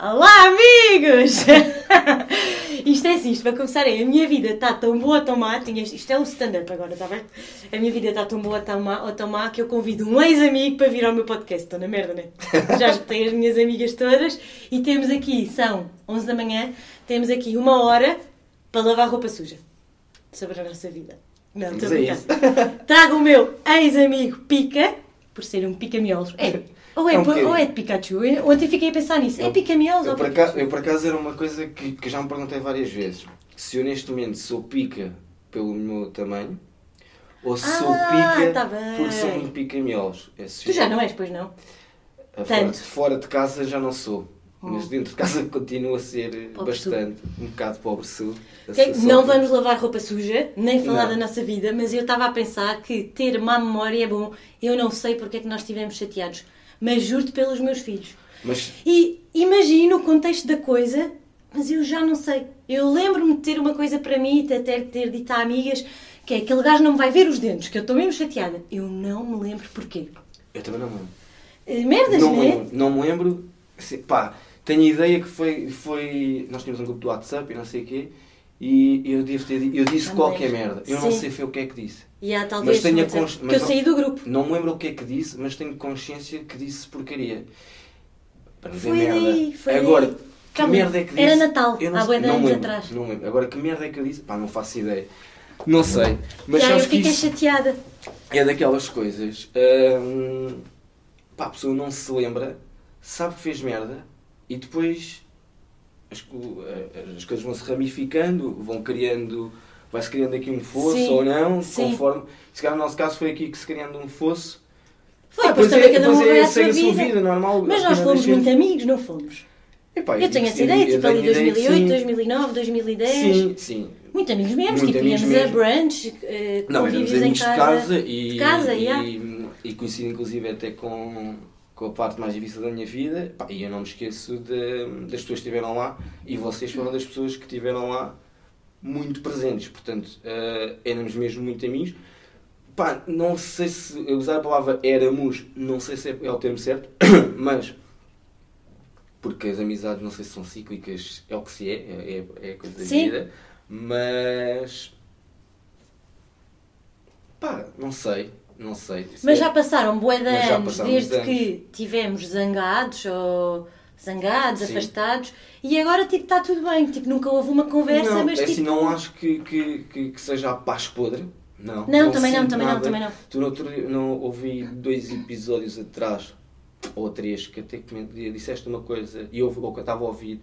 Olá, amigos! isto é assim, isto vai começar aí. A minha vida está tão boa, tão má. Tinha... Isto é um stand-up agora, está bem? A minha vida está tão boa, tão má, ou tão má que eu convido um ex-amigo para vir ao meu podcast. Estou na merda, né? Já escutei as minhas amigas todas e temos aqui, são 11 da manhã, temos aqui uma hora para lavar roupa suja. Sobre a nossa vida. Não, estou a. Trago o meu ex-amigo Pica, por ser um pica-miolos. É, ou, é, É um por- ou é de Pikachu. Eu Ontem fiquei a pensar nisso. É Eu ou por, Pikachu? acaso, eu por acaso era uma coisa que, que já me perguntei várias vezes. Se eu neste momento sou pica pelo meu tamanho ou se sou Ah, pica tá porque sou muito pica-miolos. É Tu já não és, pois não? Fora, fora de casa já não sou. Oh. Mas dentro de casa continuo a ser Pobreçudo. bastante, um bocado pobre-sudo. Ok, Só Não vamos lavar roupa suja, nem falar Não. da nossa vida, mas eu estava a pensar que ter má memória é bom. Eu não sei porque é que nós estivemos chateados, mas juro-te pelos meus filhos. Mas E imagino o contexto da coisa, mas eu já não sei. Eu lembro-me de ter uma coisa para mim de até ter dito a amigas que é aquele gajo não me vai ver os dentes, que eu estou mesmo chateada. Eu não me lembro porquê. eu também não me lembro. Eh, Merdas, não não é? lembro. Não me lembro. Pá, tenho ideia que foi, foi. Nós tínhamos um grupo do WhatsApp e não sei o quê. E eu, devo ter, eu disse Também. qualquer merda. Eu não Sim. sei foi o que é que disse. E há talvez Mas tenho cons- que mas eu não- saí do grupo. Não me lembro o que é que disse, mas tenho consciência que disse porcaria. Para não dizer Foi merda. daí, foi Agora, daí. que Calma, merda é que disse? era Natal, Eu há bué de não anos lembro, atrás. Não lembro. Agora, que merda é que eu disse? Pá, não faço ideia. Não sei. Mas Já eu que fiquei chateada. é daquelas coisas. hum, pá, a pessoa não se lembra, sabe que fez merda e depois as, co- as coisas vão se ramificando, vão criando. Vai-se criando aqui um fosso Sim, ou não, sim. conforme. Se calhar no nosso caso foi aqui que se criando um fosso. Foi, Ah, pois também é, cada um é, a sua vida. vida, normal. Mas nós fomos nada muito amigos, não fomos? Epá, Eu tenho essa digo- ideia, tipo ali tenho ideia que 2008, sim. 2009, 2010. Sim, sim. Muito amigos mesmo, Muito tipo, amigos íamos a brunch, eh, Não, éramos convívios em amigos de casa. casa e, de casa, e, yeah. e coincido inclusive até com, com a parte mais difícil da minha vida Pá, e eu não me esqueço de- das pessoas que estiveram lá e vocês foram das pessoas que estiveram lá muito presentes, portanto eh, éramos mesmo muito amigos. Pá, não sei se eu usar a palavra éramos, não sei se é o termo certo, mas porque as amizades não sei se são cíclicas, é o que se é, é, é coisa da Sim. vida, mas pá, não sei, não sei. Mas já passaram bué de anos desde anos. que tivemos zangados ou zangados, Sim. afastados e agora tipo está tudo bem, tipo nunca houve uma conversa, não, mas é tipo... assim, não acho que, que, que, que seja a paz podre. Não, Não, também não, também não, também não. Tu no outro dia, não ouvi dois episódios atrás, ou três, que até coment- disseste uma coisa e eu, ou que eu estava a ouvir,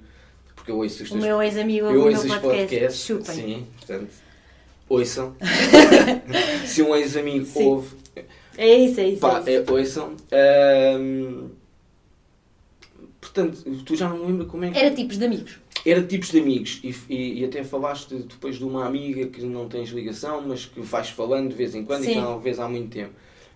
porque eu ouço os O teus meu ex-amigo ouve o meu podcast, podcasts, chupem. sim, portanto, ouçam. Se um ex-amigo ouve, É isso, é isso. pá, é isso. é, ouçam. Ahm, portanto, tu já não me lembro como é que... Era tipos de amigos. Era tipos de amigos e, e, e até falaste depois de uma amiga que não tens ligação, mas que vais falando de vez em quando Sim. e que não vês há muito tempo.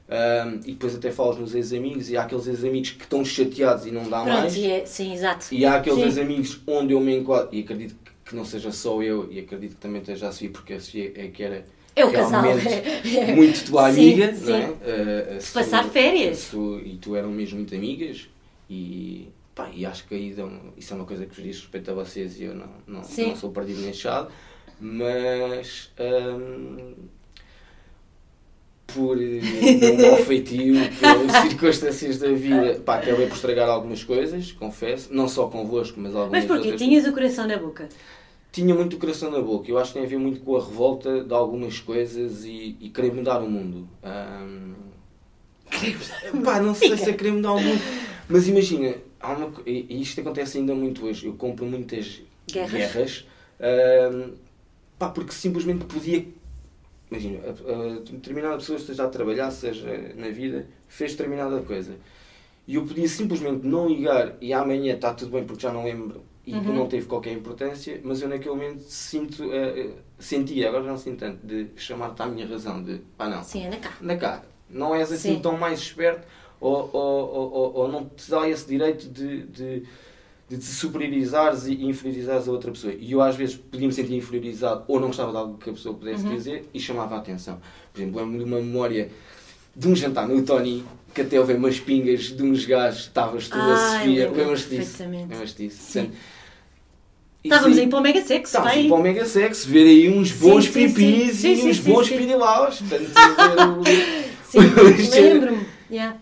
Ahm, e depois até falas nos ex-amigos e há aqueles ex-amigos que estão chateados e não dá Pronto, mais. e é, sim, exato. E há aqueles ex-amigos onde eu me enquadro, e acredito que não seja só eu, e acredito que também esteja a Sofia, porque a Sofia é que era É o casal. muito tua Sim, amiga, sim. não é? Ah, a Se passar férias. Su- e tu eram mesmo muito amigas, e, pá, e acho que aí isso é uma coisa que vos diz respeito a vocês e eu não, não, Sim. não sou perdido nem chado, mas hum, por eh, um mau feitio, por circunstâncias da vida, pá, acabei por estragar algumas coisas, confesso, não só convosco, mas algumas Mas porquê? outras. Tinhas o coração na boca. Tinha muito o coração na boca, eu acho que tem a ver muito com a revolta de algumas coisas e, e querer mudar o mundo. Hum, Pá, não sei se é querer mudar o mundo, mas imagina, há uma, e isto acontece ainda muito hoje, eu compro muitas Guerras. guerras, hum, pá, porque simplesmente podia, imagina, a- a- determinada pessoa esteja a trabalhar, seja na vida, fez determinada coisa, e eu podia simplesmente não ligar e amanhã está tudo bem porque já não lembro e Uhum. não teve qualquer importância, mas eu naquele momento sinto, eh, sentia, agora não sinto tanto, de chamar-te à minha razão, de pá não, Sim, anda cá. na cara. Não és assim Sim. tão mais esperto ou, ou, ou, ou- não te dá esse direito de, de, de te superiorizares e inferiorizares a outra pessoa. E eu às vezes podia me sentir inferiorizado ou não gostava de algo que a pessoa pudesse Uhum. dizer e chamava a atenção. Por exemplo, lembro-me de uma memória de um jantar no Tony, que até houve umas pingas de uns gajos, estavas tu, a Ah, Sofia, lembro lembras-te disso? Lembras-te disso? Sim. Portanto, Estávamos isso aí para o Mega Sex, Estávamos bem? para o Mega Sex, ver aí uns bons sim, pipis Sim, e sim, uns sim, bons pirilaus. Sim, lembro-me. Yeah.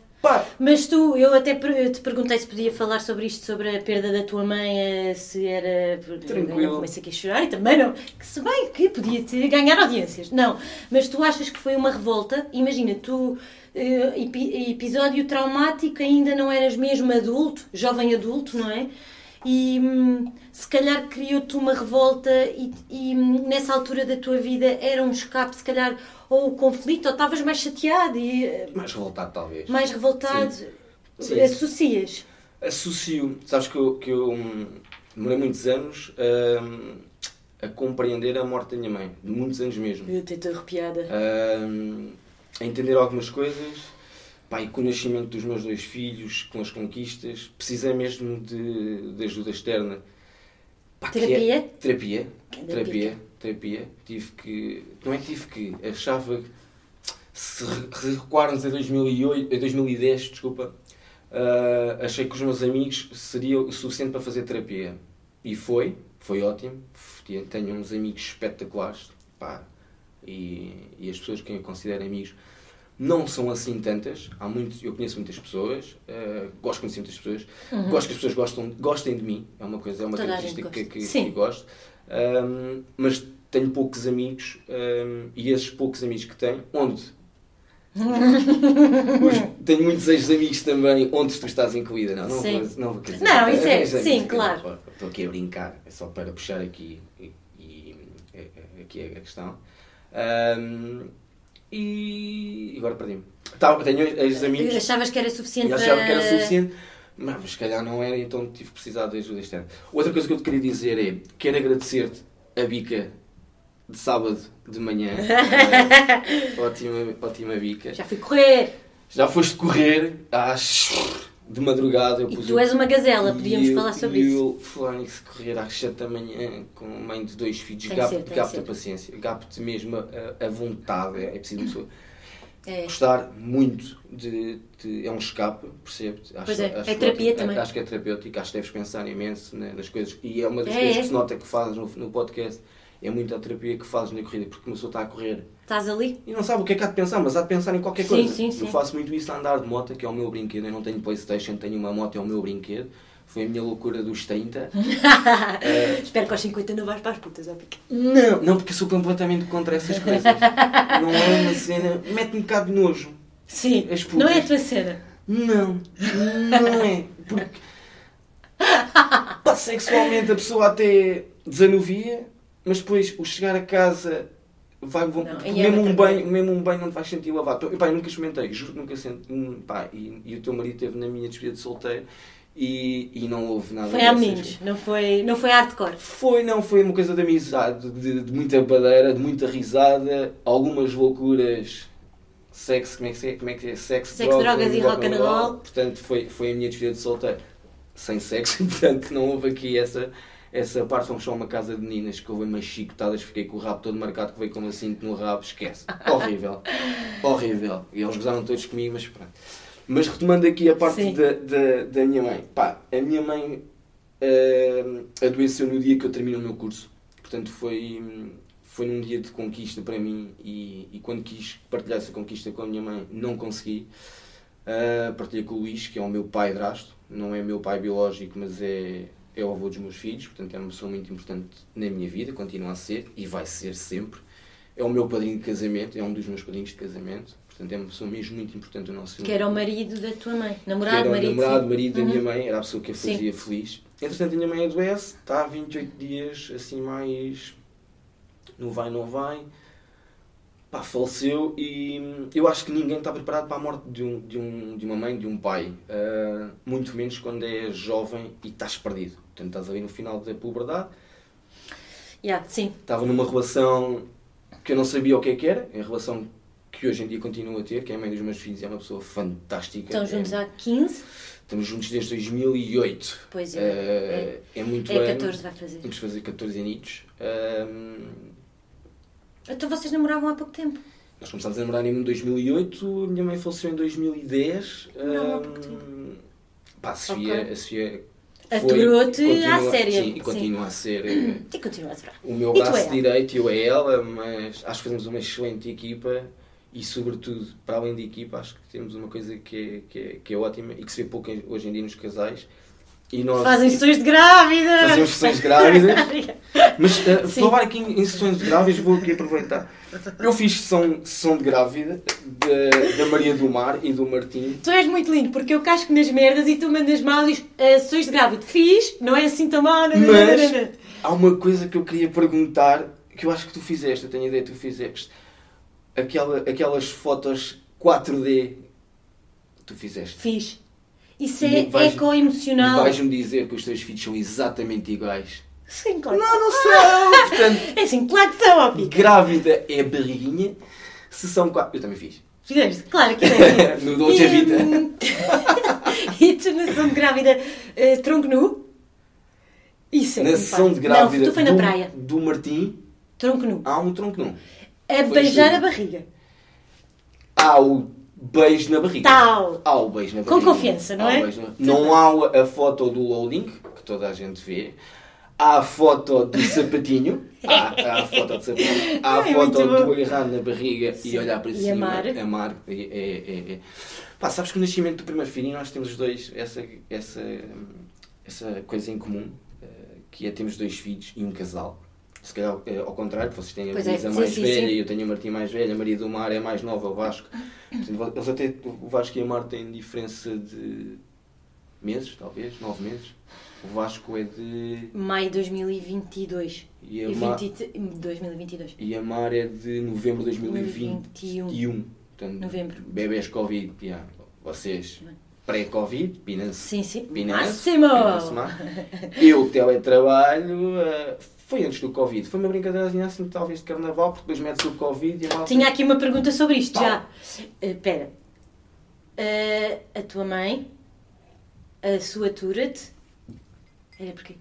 Mas tu, eu até eu te perguntei se podia falar sobre isto, sobre a perda da tua mãe, eh, se era. Tranquilo. Comecei aqui a chorar e também não. Que se bem que podia te ganhar audiências. Não, mas tu achas que foi uma revolta? Imagina, tu, eh, epi- episódio traumático, ainda não eras mesmo adulto, jovem adulto, não é? E hum, se calhar criou-te uma revolta e, e, nessa altura da tua vida era um escape, se calhar, ou o conflito, ou estavas mais chateado e eh, mais revoltado talvez. mais revoltado. Sim. Associas. Associo, sabes que eu, que eu hum, demorei muitos anos hum, a compreender a morte da minha mãe, de muitos anos mesmo. Eu estou arrepiada. Hum, a entender algumas coisas. E com o nascimento dos meus dois filhos, com as conquistas, precisei mesmo de, de ajuda externa. Pá, que é- Terapia? terapia. Cada Terapia. pica. Terapia. Tive que. Não é que tive que. Achava. que Se re- se recuarmos a 2008, a 2010, desculpa, ah, achei que os meus amigos seria o suficiente para fazer terapia. E foi. Foi ótimo. Tenho uns amigos espetaculares. Pá, e, e as pessoas que eu considero amigos não são assim tantas. Há muitos, eu conheço muitas pessoas, eh, gosto de conhecer muitas pessoas, gosto que as pessoas gostam, gostem de mim, é uma coisa, é uma Uhum. Toda característica que, que, que gosto. Ahm, mas tenho poucos amigos ahm, e esses poucos amigos que tenho, onde? Tenho muitos ex-amigos também, onde tu estás incluída. Não, não, Sim. vou, não vou dizer, Não, isso é- ex-amigos, sim, claro. Estou aqui a brincar, é só para puxar aqui, e, e- é- é- aqui a questão. Ahm, e agora perdi-me. Tá, tenho ex-amigos. Achavas que era suficiente E achava que era suficiente, mas mas se calhar não era, então tive que precisar de ajuda externa. Outra coisa que eu te queria dizer é: quero agradecer-te a bica de sábado de manhã. Ótima, ótima bica. Já fui correr. Já foste correr às. De madrugada. Eu E pus tu o- és uma gazela, e podíamos eu- falar sobre e isso. eu, falar nisso, correr às 7 da manhã com mãe de dois filhos, gapo- gapo-te a paciência, gapo-te mesmo a, a vontade. É, é preciso uma pessoa É. gostar muito de, de- É um escape, percebe? Acho, é, acho é que terapia ótimo. também. Acho que é terapêutico, acho que deves pensar imenso né, nas coisas. E é uma das É, coisas é. que se nota que fazes no, no podcast. É muito a terapia que fazes na corrida, porque uma pessoa está a correr Estás ali? e não sabe o que é que há de pensar, mas há de pensar em qualquer Sim, coisa. sim, sim. Eu faço muito isso a andar de moto, que é o meu brinquedo. Eu não tenho Playstation, tenho uma moto, é o meu brinquedo. Foi a minha loucura dos 30. Eh, Espero que aos 50 não vais para as putas, ó Pica. não, não, porque eu sou completamente contra essas coisas. não é uma cena. Mete-me um bocado de nojo. Sim, As putas. não é a tua cena. Não, não é. Porque. Pá, sexualmente a pessoa até desanuvia, mas depois o chegar a casa. Vai, vão, Não, é mesmo, um banho, mesmo um banho não vais sentir lavado. Pá, eu nunca experimentei, juro que nunca senti. hum, Pá, e, e o teu marido esteve na minha despedida de solteiro e, e não houve nada Foi a dessas meninos, não foi, não foi hardcore. foi, não, foi uma coisa de amizade, de, de muita badeira, de muita risada, algumas loucuras, sexo, como é que é? Como é, que é? Sexo, Sexo, drogas e rock and roll. Portanto, foi, foi a minha despedida de solteiro, sem sexo, portanto, não houve aqui essa, essa parte. Fomos só uma casa de meninas que houve umas chicotadas, fiquei com o rabo todo marcado, que veio com uma cinto no rabo, esquece. Horrível, horrível. E eles gozaram todos comigo, mas pronto. Mas retomando aqui a parte da, da, da minha mãe, pá, a minha mãe eh, adoeceu no dia que eu termino o meu curso. Portanto, foi, foi num dia de conquista para mim e, e quando quis partilhar essa conquista com a minha mãe, não consegui. Uh, partilhei com o Luís, que é o meu pai drasto, não é meu pai biológico, mas é, é o avô dos meus filhos, portanto é uma pessoa muito importante na minha vida, continua a ser e vai ser sempre. É o meu padrinho de casamento, é um dos meus padrinhos de casamento, portanto é uma pessoa mesmo muito importante no nosso Que era o marido da tua mãe. Namorado, era o marido. namorado, sim. marido da Uhum. minha mãe, era a pessoa que a Sim. fazia feliz. Entretanto, a minha mãe adoece, está há 28 dias, assim, mais. não vai, não vai. Pá, faleceu e eu acho que ninguém está preparado para a morte de, um, de, um, de uma mãe, de um pai. Ah, muito menos quando é jovem e estás perdido. Portanto, estás ali no final da puberdade. Yeah, sim. Estava numa relação que eu não sabia o que é que era, é a relação que hoje em dia continuo a ter, que é a mãe dos meus filhos, é uma pessoa fantástica. Estão É- juntos há 15. Estamos juntos desde 2008. Pois é. Eh, é, muito É ano. 14 vai fazer. Vamos fazer 14 anitos. Então vocês namoravam há pouco tempo. nós começámos a namorar em 2008, a minha mãe faleceu em 2010. Não, há pouco tempo. pá, a Sofia, Ok. a Sofia Aturou-te à séria. Sim, e continua a ser eh, E continua a o meu braço é direito e eu é ela, mas acho que fazemos uma excelente equipa e, sobretudo, para além de equipa, acho que temos uma coisa que é, que é, que é ótima e que se vê pouco hoje em dia nos casais. E nós, Fazem sessões de grávida! Fazemos sessões de grávidas. Mas, uh, Sim. falar aqui em, em sessões de grávidas, vou aqui aproveitar. Eu fiz sessão, sessão de grávida da, da Maria do Mar e do Martim. Tu és muito lindo, porque eu casco nas merdas e tu mandas mal e "Ah, sessões de grávida. Fiz, não é assim tão mal. Mas há uma coisa que eu queria perguntar que eu acho que tu fizeste, eu tenho a ideia que tu fizeste. Aquela, aquelas fotos 4D tu fizeste. Fiz. Isso é E eco-emocional. vais-me dizer que os teus filhos são exatamente iguais. Sim, claro. Não, não são! Portanto, É assim, claro que são, ó, Pica. grávida é barriguinha, se são quatro. Eu também fiz. Fizeste? Claro que é. No Dolce Vita. e tu na sessão de grávida, eh, tronco nu? Isso é Na sessão de grávida Não, tu foi na do, praia. do Martim, Tronco nu. há um tronco não. A Foi beijar assim. a barriga. Há o beijo na barriga. Tal. Há o beijo na Com barriga. confiança, não Há o é? beijo na- Não há a foto do loading, que toda a gente vê. Há a foto do sapatinho. Há, há a foto do sapatinho. Há a É foto do agarrar na barriga Sim. e olhar para E cima. amar. Amar. É, é, é, é. Pá, sabes que o nascimento do primeiro filho, nós temos os dois essa, essa, essa coisa em comum, eh, que é temos dois filhos e um casal. Se calhar eh, ao contrário, vocês têm a Pois é, Luísa mais sim, velha e eu tenho a Martim mais velha, a Maria do Mar é mais nova, o Vasco. Eles até, o Vasco e a Mar têm diferença de meses, talvez, nove meses. O Vasco é de. Maio de 2022. E a, E Mar, 20 2022. e a Mar é de novembro de 2021. 2021. Portanto, Novembro. Bebés Covid, yeah. vocês pré-Covid, Pinance. Sim, sim. Pinance. Máximo! Eu, teletrabalho, eh, foi antes do Covid. Foi uma brincadeirazinha assim, talvez de carnaval, porque depois metes o Covid e a malta- Tinha aqui uma pergunta sobre isto Pau. já. Espera. a tua mãe, a sua tura-te. Era porquê?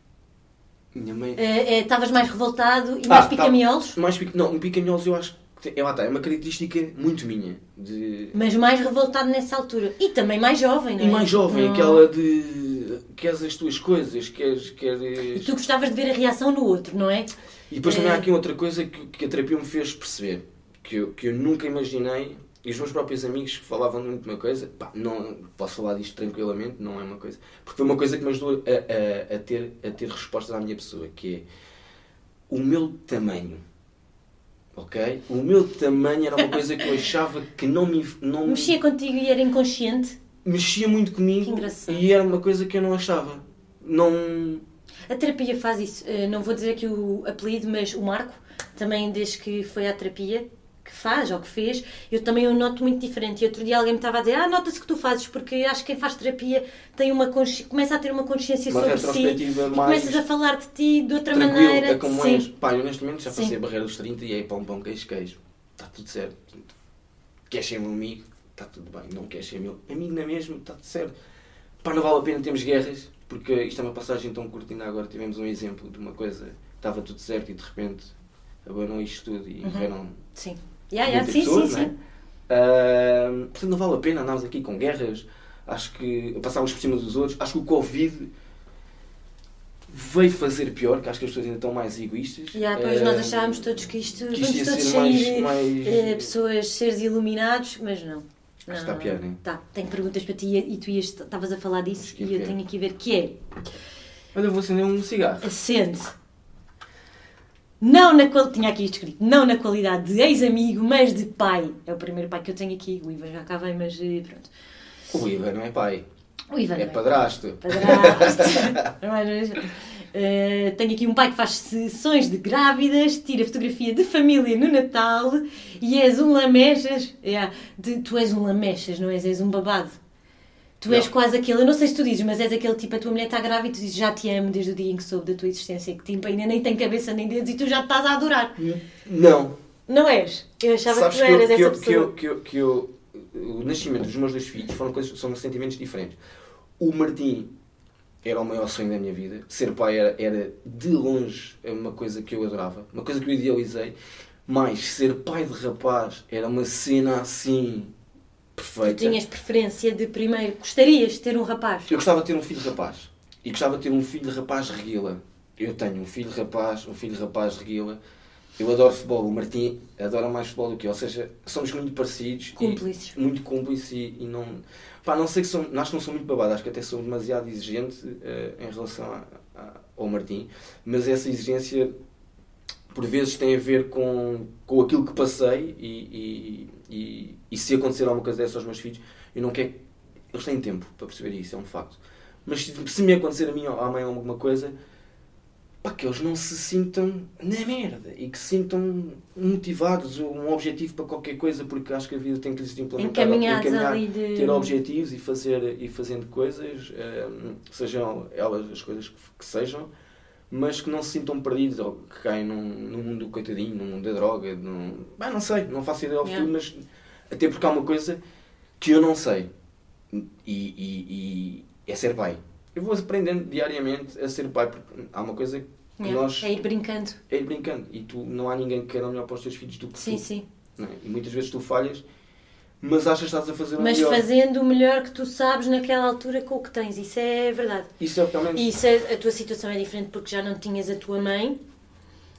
Minha mãe. Eh, eh, Estavas mais revoltado e Ah, mais tá. picamiolos, Mais pic... Não, um picanholos eu acho que é, lá está, é uma característica muito minha. De... mas mais revoltado nessa altura. E também mais jovem, não é? E mais jovem, Não. aquela de. queres as tuas coisas, queres. E queres... tu gostavas de ver a reação no outro, não é? E depois também É. há aqui outra coisa que, que a terapia me fez perceber, que eu, que eu nunca imaginei, e os meus próprios amigos que falavam muito uma coisa, pá, não, posso falar disto tranquilamente, não é uma coisa, porque foi uma coisa que me ajudou a, a, a ter, a ter respostas à minha pessoa, que é o meu tamanho. Ok? O meu tamanho era uma coisa que eu achava que não me. Não Mexia contigo e era inconsciente. mexia muito comigo e era uma coisa que eu não achava. Não. A terapia faz isso. Eh, Não vou dizer aqui o apelido, mas o Marco, também desde que foi à terapia, que faz ou que fez, eu também o noto muito diferente. E outro dia alguém me estava a dizer, ah, nota-se que tu fazes, porque acho que quem faz terapia tem uma consci... começa a ter uma consciência Uma sobre si e mais começas a falar de ti de outra tranquilo, maneira. é como Sim. és. Pá, eu neste momento já Sim. passei a barreira dos 30 e aí pão, pão, queijo, queijo. Está tudo certo. Queres ser meu amigo? Está tudo bem. Não queres ser meu amigo, não é mesmo? Está tudo certo. Pá, não vale a pena termos guerras, porque isto é uma passagem tão curta. Ainda agora tivemos um exemplo de uma coisa que estava tudo certo e de repente abanou isto tudo e Uhum. morreram Sim. Yeah, yeah, sim, pessoas, sim, não é? sim. Ahm, portanto, não vale a pena andarmos aqui com guerras. Acho que passávamos por cima dos outros. Acho que o Covid veio fazer pior, que acho que as pessoas ainda estão mais egoístas. Yeah, pois nós Ahm, achávamos todos que isto que vamos isto todos ser mais- mais- eh, pessoas, seres iluminados, mas não. Não, está não, pior, não. né? Tá, tenho perguntas para ti e tu estavas a falar disso Acho que é e eu tenho aqui a ver que é Olha, eu vou acender um cigarro. acende. Não na qual tinha aqui escrito, não na qualidade de ex-amigo, mas de pai. É o primeiro pai que eu tenho aqui. O Ivan já cá vem, mas eh, pronto. O Ivan não é pai, O Ivan é não padrasto. Padrasto. Mas, eh, tenho aqui um pai que faz sessões de grávidas, tira fotografia de família no Natal e és um lamechas. Yeah, de- tu és um lamechas, não és? És um babado. Tu és Não. quase aquele, eu não sei se tu dizes, mas és aquele tipo, a tua mulher está grávida e tu dizes já te amo desde o dia em que soube da tua existência, que tipo, ainda nem tem cabeça nem dedos e tu já te estás a adorar. Não. Não és? Eu achava Sabes que tu que, eu, eras que, essa eu, pessoa. que, eu, que, eu, que eu- O nascimento dos meus dois filhos foram coisas, são sentimentos diferentes. O Martim era o maior sonho da minha vida. Ser pai era, era de longe uma coisa que eu adorava, uma coisa que eu idealizei. Mas ser pai de rapaz era uma cena assim Tu perfeita. tinhas preferência de primeiro, gostarias de ter um rapaz? Eu gostava de ter um filho de rapaz. E gostava de ter um filho de rapaz reguila. Eu tenho um filho de rapaz, um filho de rapaz reguila. Eu adoro futebol. O Martim adora mais futebol do que eu. Ou seja, somos muito parecidos. Cúmplices. muito cúmplices e, e não... Pá, não sei que sou... Acho que não sou muito babado. Acho que até sou demasiado exigente eh, em relação a- a- ao Martim. Mas essa exigência, por vezes, tem a ver com, com aquilo que passei e, e, e, e se acontecer alguma coisa dessa aos meus filhos, eu não quero... Eles têm tempo para perceber isso, é um facto. Mas se, me acontecer a mim ou à mãe alguma coisa, pá, que eles não se sintam na merda e que se sintam motivados, um objetivo para qualquer coisa, porque acho que a vida tem que lhes implementar, Encaminhados encaminhar, de. ter objetivos e fazer e fazendo coisas, ehm, sejam elas as coisas que, que sejam, mas que não se sintam perdidos ou que caem num, num mundo coitadinho, num mundo da droga, num... Bah, não sei, não faço ideia ao Yeah. futuro, mas até porque há uma coisa que eu não sei e, e- e é ser pai. Eu vou aprendendo diariamente a ser pai, porque há uma coisa que Yeah, nós É ir brincando. é ir brincando e tu não há ninguém que queira melhor para os teus filhos do que Sim, tu. sim. não é? E muitas vezes tu falhas, mas achas que estás a fazer o Mas melhor. fazendo o melhor que tu sabes naquela altura com o que tens. Isso é verdade. Isso é pelo menos. E isso é- a tua situação é diferente porque já não tinhas a tua mãe,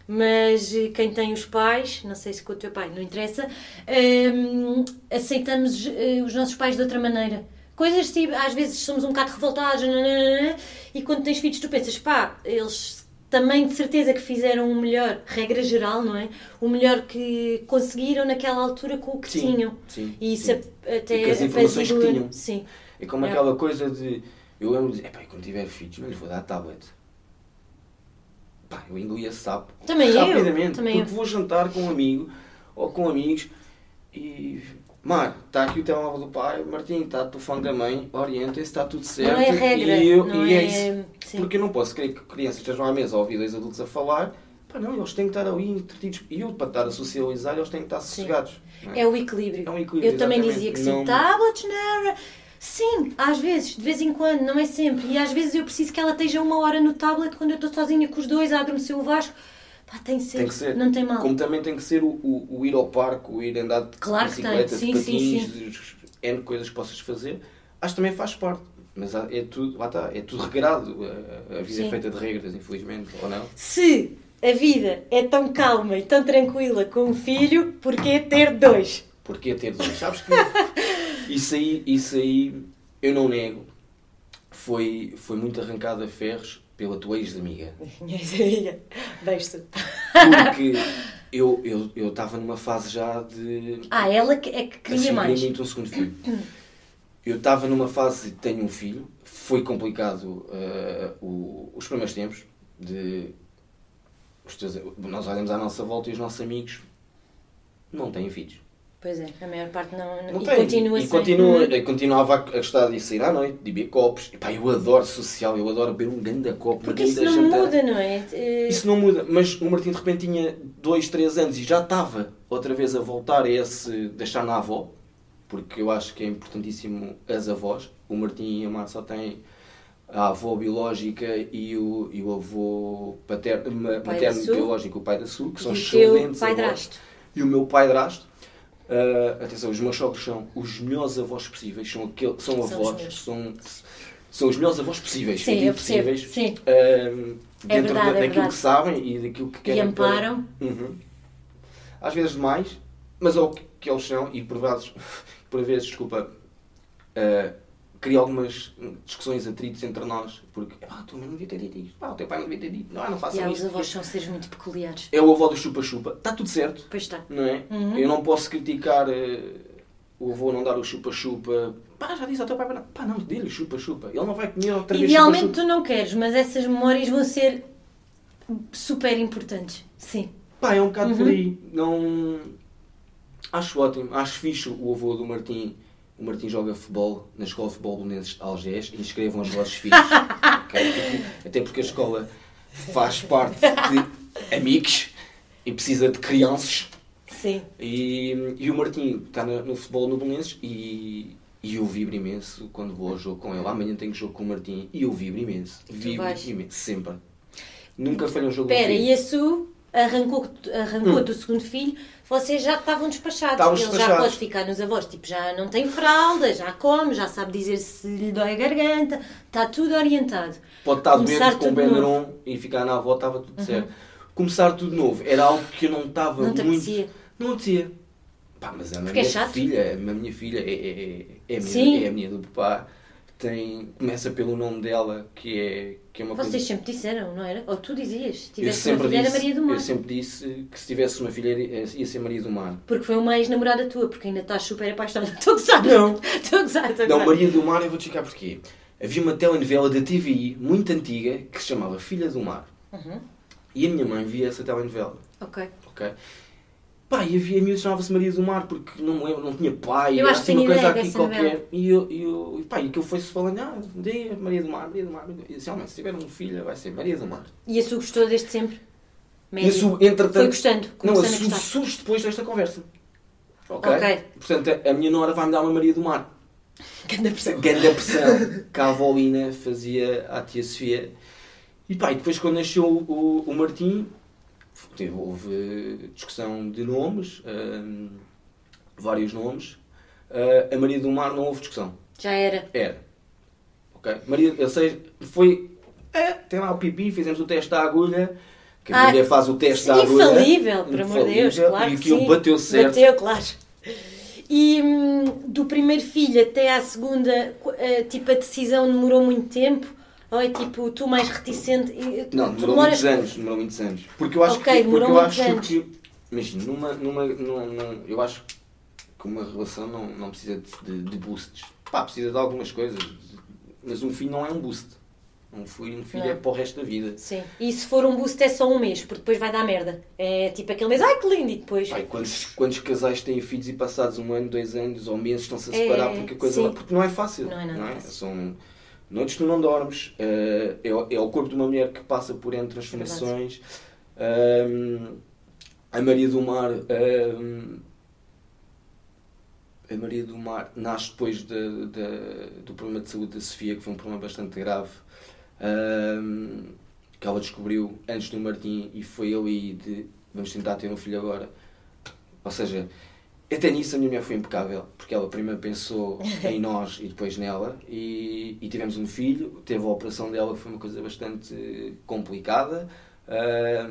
mas eh, quem tem os pais, não sei se com o teu pai, não interessa, hum, aceitamos eh, os nossos pais de outra maneira. Coisas tipo, às vezes somos um bocado revoltados, nananana, e quando tens filhos tu pensas, pá, eles também de certeza que fizeram o melhor, regra geral, não é? O melhor que conseguiram naquela altura com o que Sim, tinham. sim, E isso sim. a- até E com as informações que tinham. Sim. É como É. aquela coisa de. Eu lembro de. Epá, quando tiver filhos, não lhes vou dar tablet. Pá, eu engoli esse sapo. Também eu, Rapidamente. também porque eu. vou jantar com um amigo ou com amigos e. Mar, está aqui o telemóvel do pai, Martim, está o telefone da mãe, orienta-se, está tudo certo. Não é regra. E, eu, não e é, é, isso. Porque eu não posso querer que crianças estejam à mesa a ouvir dois adultos a falar. Pá, não, eles têm que estar ali entretidos. E eu, para estar a socializar, eles têm que estar sossegados. é? É o equilíbrio. É um equilíbrio, Eu também exatamente. dizia que sim. Não- Tablets, não. Sim, às vezes, de vez em quando, não é sempre. E às vezes eu preciso que ela esteja uma hora no tablet quando eu estou sozinha com os dois a adormecer o Vasco. Pá, tem que ser. Tem que ser. Não tem mal. Como também tem que ser o, o- o ir ao parque, o ir andar de Claro que tem. bicicleta, Sim, de sim, patins, de N coisas que possas fazer, acho que também faz parte. Mas é tudo, lá está, é tudo regrado. A, a vida Sim. é feita de regras, infelizmente, ou não? Se a vida é tão calma e tão tranquila com um filho, porquê ter dois? Porquê ter dois? Sabes que isso aí, isso aí, eu não nego, foi, foi muito arrancado a ferros pela tua ex-amiga. Minha amiga, beijo. Porque eu eu eu estava numa fase já de Ah, ela é que queria assim, mais. muito um segundo filho. Eu estava numa fase de tenho um filho, foi complicado eh, o- os primeiros tempos de teus- nós olhamos à nossa volta e os nossos amigos não têm filhos. Pois é, a maior parte não. Não e têm. continua e continua, eu continuava a gostar de sair à noite, de beber copos. E, pá, eu adoro social, eu adoro beber um grande copo. Porque isso não jantar. muda, não é? Eh, Isso não muda, mas o Martim de repente tinha 2, 3 anos e já estava outra vez a voltar a esse deixar na avó, porque eu acho que é importantíssimo as avós. O Martim e a Mar só têm a avó biológica e o, e o avô paterno, pai materno Su. biológico, o pai da Sul, que são e o excelentes avós. padrasto. E o meu padrasto. Ah, atenção, os meus sogros são os melhores avós possíveis, são, aquele, são São os avós, meus. são, são os melhores avós possíveis, Sim, eu possíveis, Sim. É dentro verdade, da- é daquilo verdade. que sabem e daquilo que E querem. para- amparam. Uhum. Às vezes demais, mas é o que, que eles são e por vezes, por vezes desculpa, ah, cria algumas discussões, atritos entre nós, porque ah, tu não devia ter dito isto, pá, o teu pai não devia ter dito, não, não E façam há, os isto. avós são seres muito peculiares. É o avô do chupa-chupa, está tudo certo, Pois está. não é? Uhum. Eu não posso criticar eh, o avô não dar o chupa-chupa. Pá, já disse ao teu pai, pá, não, pá, não dê-lhe chupa-chupa. Ele não vai comer outra vez Idealmente tu não queres, mas essas memórias vão ser super importantes. Sim. Pá, é um bocado Uhum. por aí. Não... Acho ótimo. Acho fixe o avô do Martim. O Martim joga futebol na Escola de Futebol Belenenses de Algés. Inscrevam os vossos filhos. ok? Até porque a escola faz parte de amigos e precisa de crianças. Sim. E, e o Martim está no, futebol no Belenenses e, e eu vibro imenso quando vou ao jogo com ele. Amanhã tenho jogo com o Martim e eu vibro imenso. Vibro imenso, sempre. Nunca falha um jogo filho. e a Su arrancou, arrancou do segundo filho, vocês já estavam despachados. Ele já despachados. pode ficar nos avós, tipo, já não tem fralda, já come, já sabe dizer se lhe dói a garganta, está tudo orientado. Pode estar Começar doente com tudo Benuron e ficar na avó, estava tudo certo. Começar tudo de novo era algo que eu não estava Não muito. apetecia? Não apetecia. Pá, mas a Porque é minha chato. filha, a minha filha é, é, é, a Sim. minha, é a minha do papá. Tem, começa pelo nome dela, que é, que é uma Vocês coisa. sempre disseram, não era? Ou tu dizias, se Eu tivesse uma filha, era disse, Maria do Mar. eu sempre disse que se tivesse uma filha ia ia ser Maria do Mar. Porque foi uma ex-namorada tua, porque ainda estás super apaixonada. Estou a gozar. Não. Estou a gozar, estou a Não. Maria do Mar, eu vou-te explicar porquê. Havia uma telenovela da TVI, muito antiga, que se chamava Filha do Mar. Uhum. E a minha mãe via essa telenovela. Ok. Ok? Pá, e havia miúdos que chamava-se Maria do Mar porque não me lembro, não tinha pai, Eu acho que assim uma coisa aqui qualquer. novela. E eu, e eu, e pá, e aquilo foi-se falando, ah, do Mar, Maria do Mar. Maria do Mar. E oh, mãe, se tiver um filho, vai ser Maria do Mar. E a Su gostou desde sempre? E Médio. isso, entretanto, Foi gostando, não, a gostar. surge depois desta conversa. Ok? Portanto, a, a minha nora vai-me dar uma Maria do Mar. Ganda pressão. Ganda pressão que a Avolina fazia à tia Sofia. E pá, e depois quando nasceu o, o Martim, teve, houve discussão de nomes, hum, vários nomes. Ah, a Maria do Mar não houve discussão. Já era. Era. Ok? Maria, eu sei, foi. É, tem lá o pipi, fizemos o teste da agulha. Que a Ah, mulher faz o teste da agulha. Infalível, por amor de Deus, claro E que aquilo sim. bateu certo. Bateu, claro. E hum, do primeiro filho até à segunda, eh, tipo, a decisão demorou muito tempo? Ou é tipo, tu mais reticente? e- tu- Não, demorou demoras- muitos anos, demorou muitos anos. Porque eu acho Ok, que, porque eu acho anos. que, imagina, numa, numa, numa, num- eu acho que uma relação não, não precisa de, de, de boosts. Pá, precisa de algumas coisas, mas um filho não é um boost. Um filho, um filho Não. é para o resto da vida. Sim. E se for um boost é só um mês, porque depois vai dar merda. É tipo aquele mês, ai que lindo, e depois. Pai, quantos, quantos casais têm filhos e passados um ano, dois anos ou meses estão-se a É, separar porque a coisa lá- porque não é fácil. Não é nada fácil. São noites que tu não dormes, eh, é, o- é o corpo de uma mulher que passa por N transformações. Ahm, a Maria do Mar. a Maria do Mar nasce depois de- de- do problema de saúde da Sofia, que foi um problema bastante grave. que ela descobriu antes do Martim e foi ali de vamos tentar ter um filho agora. Ou seja, até nisso a minha mulher foi impecável, porque ela primeiro pensou em nós e depois nela, e, e tivemos um filho. Teve a operação dela, que foi uma coisa bastante complicada. É,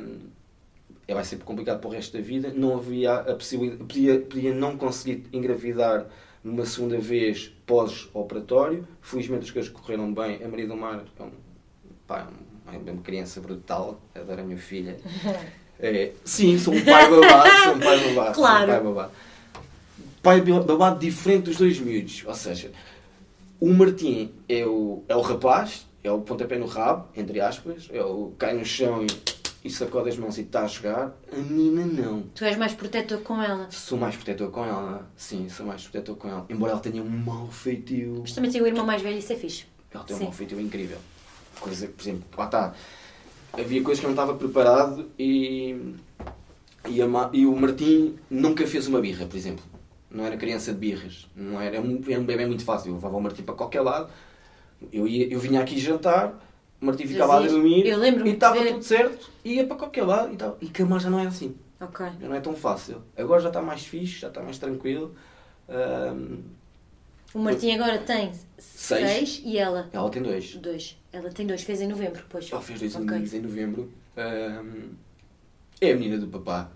vai ser complicado para o resto da vida. Não havia a possibilidade, podia, podia não conseguir engravidar numa segunda vez pós-operatório. Felizmente as coisas correram bem. A Maria do Mar é, um, pá, é uma criança brutal, adoro a minha filha. É, sim, sou um pai babado, sou um pai. Claro. Sou um pai. Pai babado diferente dos dois miúdos. Ou seja, o Martim é o, é o rapaz, é o pontapé no rabo, entre aspas, é o cai no chão e, e sacode as mãos e está a jogar. A menina não. Tu és mais protetor com ela. Sou mais protetor com ela, sim, sou mais protetor com ela. Embora ela tenha um mau feitio. Mas também tem o irmão mais velho, isso é fixe. Ela tem um Sim. mau feitio incrível. Coisa que, por exemplo, lá está. Havia coisas que eu não estava preparado e, e, a e o Martim nunca fez uma birra, por exemplo. Não era criança de birras. Não era, um, era um bebê muito fácil. Eu levava o Martim para qualquer lado. Eu, ia, eu vinha aqui jantar, o Martim ficava lá a dormir e estava tudo certo. Ia para qualquer lado e tal. E Camar já não é assim. Ok. Já não é tão fácil. Agora já está mais fixe, já está mais tranquilo. Ahm, O Martim agora tem Seis. seis e ela ela tem dois. dois. Ela tem dois, fez em novembro, pois. Ela fez dois Ok. aninhos em novembro. Ahm, é a menina do papá.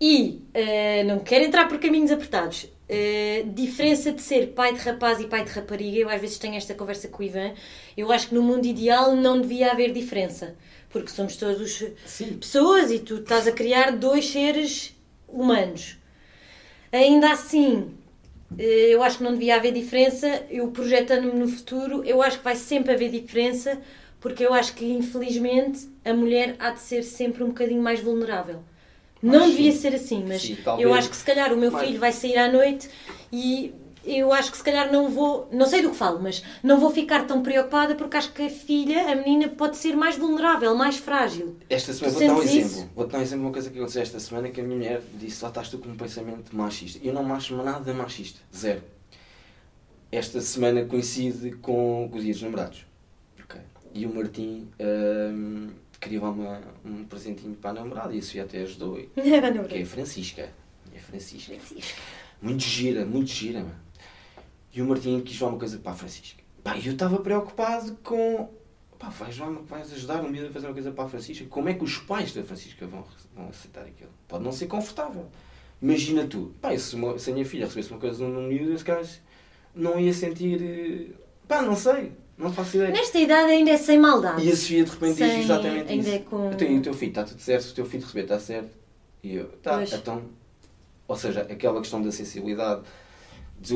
E eh, não quero entrar por caminhos apertados. Eh, diferença de ser pai de rapaz e pai de rapariga, eu às vezes tenho esta conversa com o Ivan. Eu acho que no mundo ideal não devia haver diferença, porque somos todos Sim. pessoas e tu estás a criar dois seres humanos. Ainda assim, eh, eu acho que não devia haver diferença. Eu projetando-me no futuro, eu acho que vai sempre haver diferença, porque eu acho que infelizmente a mulher há de ser sempre um bocadinho mais vulnerável. Não devia sim. ser assim, mas Sim, eu acho que se calhar o meu Mas- filho vai sair à noite e eu acho que se calhar não vou, não sei do que falo, mas não vou ficar tão preocupada porque acho que a filha, a menina, pode ser mais vulnerável, mais frágil. Esta semana Tu vou dar um exemplo. isso? Vou dar um exemplo de uma coisa que aconteceu esta semana que a minha mulher disse, lá estás tu com um pensamento machista. Eu não acho nada machista. Zero. Esta semana coincide com, com os dias dos namorados. Ok. E o Martim, hum, queria levar uma, um presentinho para a namorada e a Sofia até ajudou. e- Que é a Francisca. É a Francisca. Muito gira, muito gira, mano. E o Martim quis levar uma coisa para a Francisca. Pá, e eu estava preocupado com. Pá, vais, vais ajudar um miúdo a fazer uma coisa para a Francisca? Como é que os pais da Francisca vão, vão aceitar aquilo? Pode não ser confortável. Imagina tu, pá, se, uma- se a minha filha recebesse uma coisa num miúdo, esse cara não ia sentir. eh, Pá, não sei, não faço ideia. Nesta idade ainda é sem maldade. E a Sofia de repente Sem- diz exatamente ainda isso. é com- Então, e o teu filho, está tudo certo? Se o teu filho receber, está certo? E eu, tá, Pois. então. Ou seja, aquela questão da sensibilidade.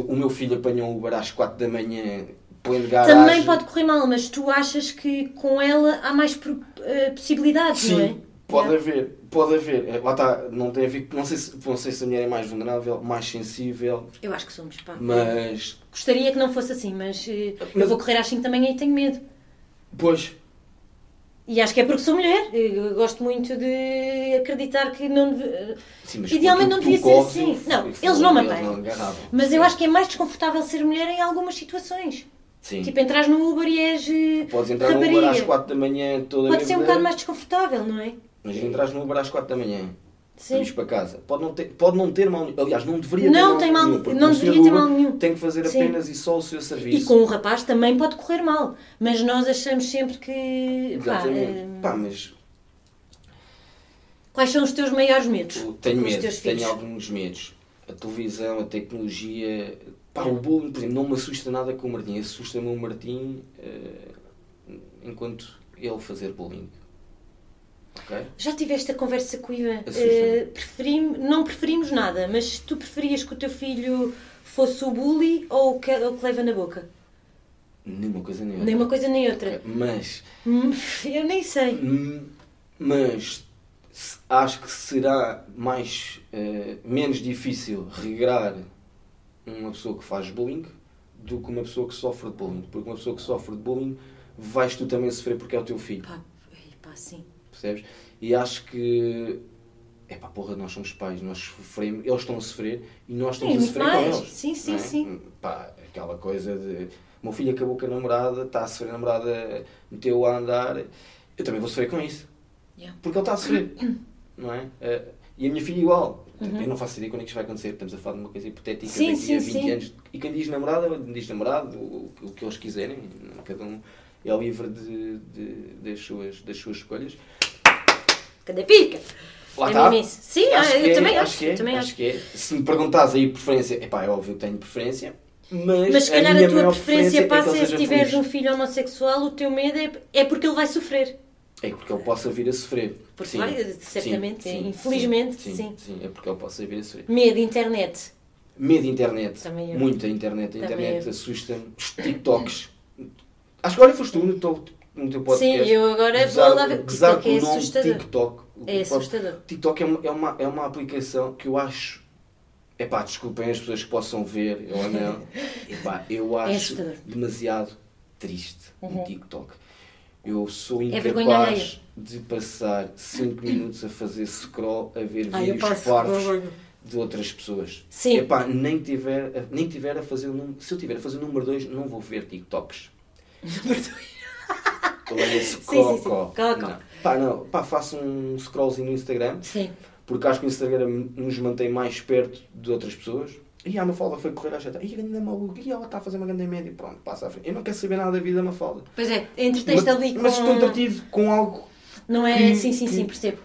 O meu filho apanhou um Uber às 4 da manhã, põe de garagem. Também pode correr mal, mas tu achas que com ela há mais eh, possibilidades, Sim, não é? Pode Yeah. haver, pode haver. É, Lá está, não tem a ver. Não sei, se, não sei se a mulher é mais vulnerável, mais sensível, Eu acho que somos, pá. mas. Gostaria que não fosse assim, mas, eh, Mas- eu vou correr às 5 da manhã e tenho medo. Pois, E acho que é porque sou mulher. Eu gosto muito de acreditar que não. deve- sim, Idealmente não devia ser assim. Não, eles não agarravam. Mas eu acho que é mais desconfortável ser mulher em algumas situações. Sim. Tipo, entras no Uber e és. eh, Podes entrar no Uber às 4 da manhã toda Pode ser um bocado mais desconfortável, não é? Imagina entras no Uber às 4 da manhã. Sim. Vamos para casa. Pode não ter, pode não ter mal nenhum. Aliás, não deveria Não ter mal- nenhum, não deveria ter mal nenhum. Tem que fazer Sim. apenas e só o seu serviço. E com o rapaz também pode correr mal. Mas nós achamos sempre que. Pá, Exatamente. eh, Pá, mas quais são os teus maiores medos? eu tenho medo, tenho alguns medos. A televisão, a tecnologia. Pá, o bullying, por exemplo, não me assusta nada com o Martim. Assusta-me o Martim eh, enquanto ele fazer bullying. Ok? Já tiveste a conversa com o Ivan? Eh, preferim- não preferimos nada, mas tu preferias que o teu filho fosse o bully ou o que, o que leva na boca? Nem uma coisa nem outra. Nem uma coisa nem outra. Ok, Mas Hum, Eu nem sei. Hum, Mas acho que será mais eh, menos difícil regrar uma pessoa que faz bullying do que uma pessoa que sofre de bullying. Porque uma pessoa que sofre de bullying vais tu também sofrer porque é o teu filho. Pá, pá, sim. Percebes? E acho que é pá, porra, nós somos pais, nós sofremos, eles estão a sofrer e nós estamos Sim, a muito sofrer mais. com eles. Sim, sim, é? sim. Pá, aquela coisa de meu filho acabou com a namorada, está a sofrer a namorada, meteu-o a andar, eu também vou sofrer com isso. Yeah. Porque ele está a sofrer, não é? Eh, e a minha filha igual. Uhum. Eu não faço ideia quando é que isto vai acontecer. Estamos a falar de uma coisa hipotética Sim, daqui a sim, 20 sim. anos. E quem diz namorada, diz namorado, o, o que eles quiserem. Cada um é livre de, de- das, suas, das suas escolhas. Cadê pica? Lá é está. isso. Sim, ah, eu que é, também acho. que é, eu também acho acho. que é. Se me perguntares aí preferência, epá, é óbvio que tenho preferência. Mas, Mas se calhar minha a tua preferência é que passa é se tiveres um filho homossexual, o teu medo é, é porque ele vai sofrer. É porque ele possa vir a sofrer. Porque Sim, vai, sim, certamente, sim, infelizmente, sim, sim. sim. É porque ele possa vir a sofrer. Medo, internet. Medo internet. Também eu. Muita internet. A Também internet assusta-me. Os TikToks. Acho que agora foste tu no teu, podcast. Sim, eu agora Gozar- vou lá ver. TikTok é assustador. TikTok. É assustador. TikTok é uma, é uma, é uma aplicação que eu acho. Epá, desculpem as pessoas que possam ver ou não. Epá, eu acho É demasiado triste Uhum. o TikTok. Eu sou É incapaz de passar 5 minutos a fazer scroll a ver Ah, eu vídeos parvos de outras pessoas. Sim. Epá, nem tiver, a- nem tiver a fazer o número. Se eu tiver a fazer o número 2, não vou ver TikToks. Olha esse Sim, sim, sim. Cocó. Não. Pá, não. Pá, faço um scrollzinho no Instagram, Sim. porque acho que o Instagram nos mantém mais perto de outras pessoas. E a Mafalda foi correr à chata. E a grande maluca. E ela está a fazer uma grande média. Pronto, passa à frente. Eu não quero saber nada da vida da Mafalda. Pois é, entreteste ali com... mas estou entretido com algo. Não é? que- sim, sim, que- sim, percebo.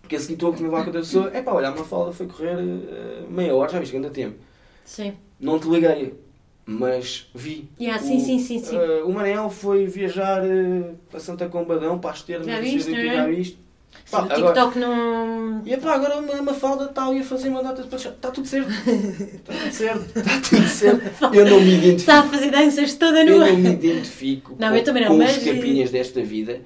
Porque a seguir estou a comer lá com outra pessoa. É pá, olha, a Mafalda foi correr eh, meia hora, já viste, grande tempo. Sim. Não te liguei, mas vi. Yeah, o, sim, sim, sim, sim. eh, o Manel foi viajar eh, para Santa Combadão, para as termas, Já viste, não é? já viste. Sim, Pá, o agora- TikTok não... E epá, agora uma, uma falda tal, ia fazer uma data de Está tudo certo. Está tudo certo. Está tudo certo. Eu não me identifico. Está a fazer danças toda Eu nua. não me identifico Não, com, eu também não, com mas- os capinhas desta vida.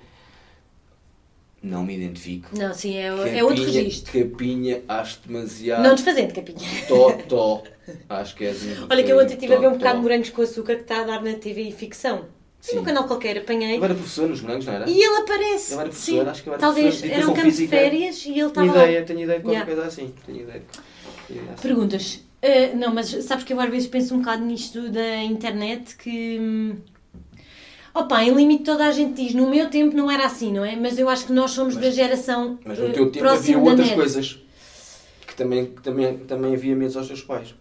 Não me identifico. Não, sim, é, é outro Capinha- registro. Capinha, acho demasiado. Não desfazendo, capinha. Tó, tó. Acho que é assim. Olha que eu ontem estive a ver um bocado de morangos com açúcar que está a dar na TV ficção. Sim. Num canal qualquer apanhei. Ele era professor nos morangos, não era? E ele aparece. Ele era professor, Sim. acho que era Talvez professor era um campo de férias e ele Tenho estava lá. ideia, tenho ideia de qualquer Yeah. coisa assim. Tenho ideia. Tenho ideia assim. Perguntas. Ah, não, mas sabes que eu às vezes penso um bocado nisto da internet que. hum, Opa, em limite toda a gente diz, no meu tempo não era assim, não é? Mas eu acho que nós somos da geração Mas no eh, teu tempo havia outras net. coisas que também, que também, também havia medos aos teus pais.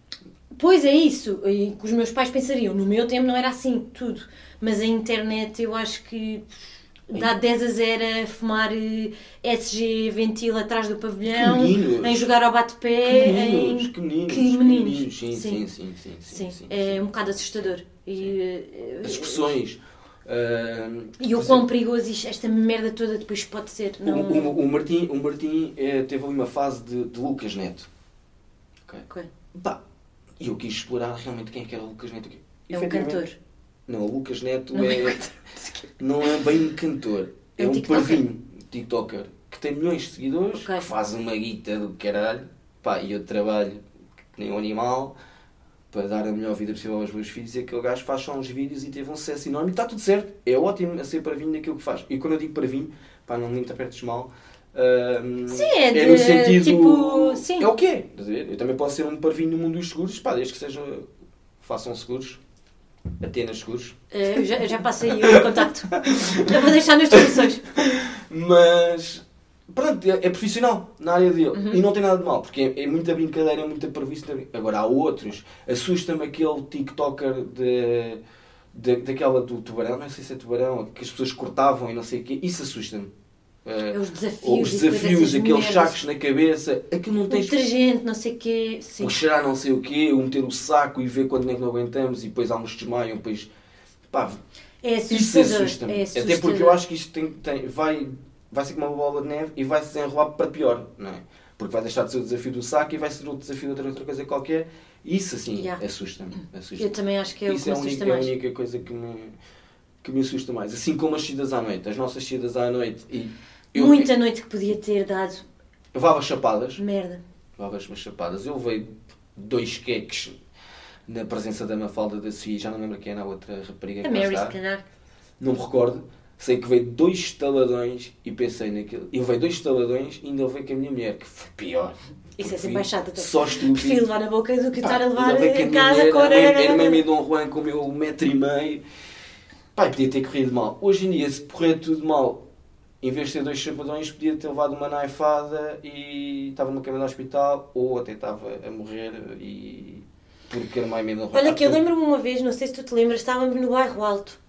Pois é isso, e que os meus pais pensariam, no meu tempo não era assim, tudo. Mas a internet eu acho que dá 10 a 0 a fumar eh, SG ventil atrás do pavilhão, em jogar ao Que bate-pé, meninos, em... que meninos, que meninos. Sim, Sim. sim, sim, é um bocado assustador. Eh, As expressões. ah, e o quão perigoso esta merda toda depois pode ser. o, Não... o, o Martim, o Martim eh, teve ali uma fase de, Lucas Neto. Ok? Ok. Pá, e eu quis explorar realmente quem é que era o Lucas Neto. É um cantor. Não, o Lucas Neto Não é é, não é bem um cantor. É É, um tiktoker. parvinho, tiktoker, que tem milhões de seguidores, Ok. que faz uma guita do caralho. Pá, e eu trabalho que nem um animal para dar a melhor vida possível aos meus filhos e aquele gajo faz só uns vídeos e teve um sucesso enorme e está tudo certo. É ótimo a ser parvinho naquilo que faz. E quando eu digo parvinho, pá, não me interpretes mal. Sim, é de- no sentido. tipo, sim. É o quê? Eu também posso ser um parvinho no mundo dos seguros, pá, desde que seja. façam seguros. Atenas seguros. Eh, eu já, já passei o contacto. Eu vou deixar nas descrições. Mas pronto, é, é profissional na área dele. Uhum. E não tem nada de mal, porque é, é muita brincadeira, é muita previsão. Agora há outros. Assusta-me aquele TikToker de, de, daquela do tubarão, não sei se é tubarão, que as pessoas cortavam e não sei o quê. Isso assusta-me. É Uh, os desafios. os desafios, aqueles sacos na cabeça, aquilo não tens. detergente, não sei o quê. Sim. O cheirar não sei o quê, o meter o saco e ver quando é que não aguentamos e depois há uns que desmaiam, depois. Pá, É isso assustador. assusta-me. É Até assustador. porque eu acho que isto tem, tem- vai, vai ser como uma bola de neve e vai se desenrolar para pior, não é? Porque vai deixar de ser o desafio do saco e vai ser o desafio de outra, outra coisa qualquer. Isso assim Yeah. assusta-me. assusta Eu também acho que é o Isso que é a, única, é a mais. única coisa que me, que me assusta mais. Assim como as saídas à noite, as nossas saídas à noite. E eu, Muita noite que podia ter dado eu levava chapadas, merda. levava as chapadas. Eu levei dois queques na presença da Mafalda da Cia, já não lembro quem era a outra rapariga A que Mary, está. se calhar. não me recordo. Sei que veio dois estaladões e pensei naquilo. Eu veio dois estaladões e ainda levei com a minha mulher, que foi pior. Isso é sempre mais chato. até. Só estúpido. Prefiro levar na boca do que estar a levar levei em casa com a uma- era orelha. meia Dom Juan com o meu metro e meio. Pai, podia ter corrido mal. Hoje em dia, se correr tudo mal, em vez de ter dois chapadões, podia ter levado uma naifada e estava numa cama de hospital ou até estava a morrer e. Porque era mais Juan. Olha que eu lembro-me uma vez, não sei se tu te lembras, estávamos no bairro Alto.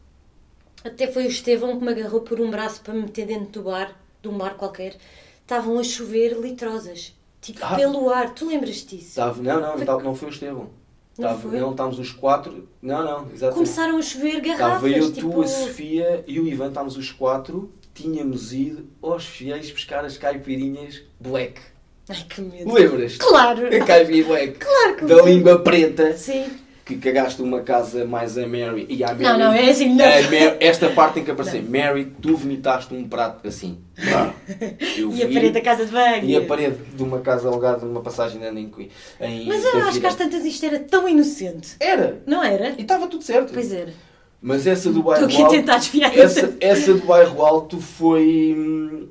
Até foi o Estevão que me agarrou por um braço para me meter dentro do bar, de um bar qualquer. Estavam a chover litrosas. Tipo, Ah. pelo ar. Tu lembras disso? Estava, não, não, Foi- não, não foi o Estevão. Não foi? não, estávamos os quatro. Não, não, exatamente. Começaram a chover garrafas. Estava eu, tipo... tu, a Sofia e o Ivan, estávamos os quatro. Tínhamos ido aos fiéis buscar as caipirinhas black. Ai, que medo. Lembras? Claro. A caipirinha black. Claro que Da língua preta. Sim. Que cagaste uma casa mais a Mary. E a Mary. Não, não, é assim, não. a Mar- esta parte tem que aparecer. Mary, tu vomitaste um prato assim. Eu E a vi. parede da casa de banho. E a parede de uma casa alugada numa passagem ano em, Coi- em Mas eu acho que às tantas isto era tão inocente. Era. Não era? E estava tudo certo. Pois era. Mas essa do Estou bairro aqui alto, essa, essa do bairro alto foi hum,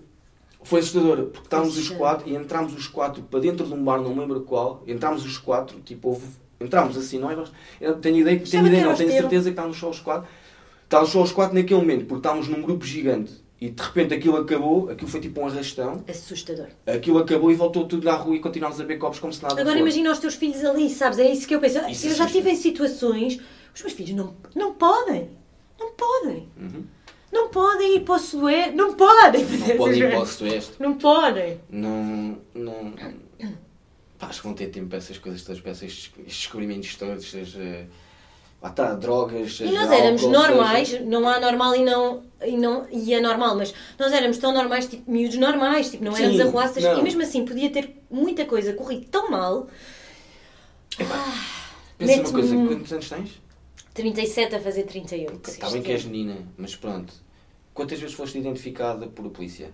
foi assustadora porque estávamos os quatro e entrámos os quatro para dentro de um bar não me lembro qual entrámos os quatro tipo houve, entrámos assim não é eu tenho ideia tenho ideia não tenho certeza que estávamos só os quatro estávamos só os quatro naquele momento porque estávamos num grupo gigante e de repente aquilo acabou aquilo foi tipo um arrastão Assustador. aquilo acabou e voltou tudo à rua e continuámos a beber copos como se nada Agora fosse. imagina os teus filhos ali, sabes? É isso que eu penso. Isso eu já assusta. estive em situações, os meus filhos não, não podem. Não podem. Uhum. Não podem ir para o sué. Não podem fazer não podem ir para o sueste Não podem. não, não. Pá, acho que vão ter tempo para essas coisas todas, para esses descobrimentos todos, seja. Lá está, drogas. E nós éramos álcool, normais, seja- não há normal e não, e não e é normal, mas nós éramos tão normais, tipo miúdos normais, tipo, não Sim, éramos arruaças, não. e mesmo assim podia ter muita coisa corrido tão mal. Pensa mete-me uma coisa, quantos anos tens? 37 a fazer 38. Está Tá bem que é- és menina, mas pronto. Quantas vezes foste identificada por a polícia?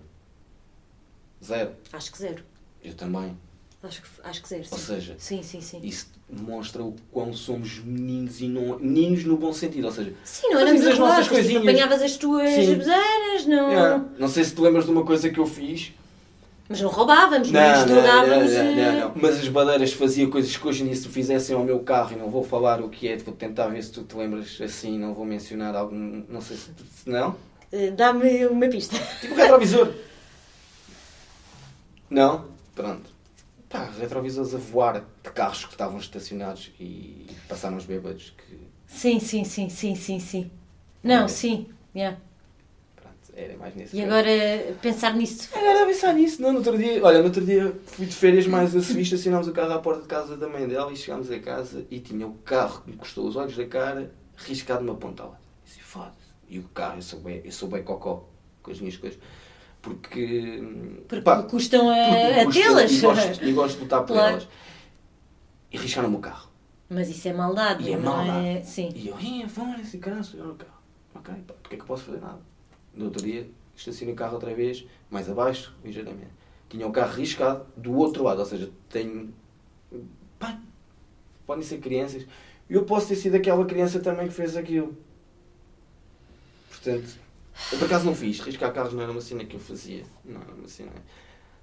Zero. Acho que zero. Eu também. Acho que, acho que zero. Ou sim. seja, Sim, sim, sim. isso demonstra o quão somos meninos e não. Meninos no bom sentido, ou seja. Sim, não éramos as nossas tipo, coisinhas. apanhavas as tuas Sim. beseiras, não... Yeah. Não sei se te lembras de uma coisa que eu fiz. Mas não roubávamos, não, Não, nos não, drogávamos. não, não, eh, não. Mas as badeiras fazia coisas que hoje em dia se fizessem ao meu carro, e não vou falar o que é, vou tentar ver se tu te lembras assim, não vou mencionar algum, não sei se, se não. eh, Dá-me uma pista. Tipo retrovisor. Não? Pronto. Pá, retrovisores a voar de carros que estavam estacionados e passaram os bêbados que, Sim, sim, sim, sim, sim, sim. Não, É. sim. yeah. Era mais nesse E agora pensar nisso. Agora a pensar nisso, não, no outro dia, olha, no outro dia fui de férias mais a Sevilha, estacionámos o carro à porta de casa da mãe dela e chegámos a casa e tinha o carro que me custou os olhos da cara riscado numa pontada. Disse, foda-se. E o carro, eu sou bem, eu sou bem cocó com as minhas coisas. Porque, Porque pá, custam a, tê-las. E gosto, e gosto de lutar por Claro. elas. E riscaram-me o carro. Mas isso é maldade, E é não é? maldade. Sim. E eu, ih, foda-se, caralho, olha o carro. Ok, pá, porque é que eu posso fazer nada? No outro dia, estacionei o carro outra vez, mais abaixo, ligeiramente. Tinha o carro riscado do outro lado, ou seja, tenho. Pá, podem ser crianças. Eu posso ter sido aquela criança também que fez aquilo. Portanto, eu por acaso não fiz. Riscar carros não era uma cena que eu fazia. Não era uma cena.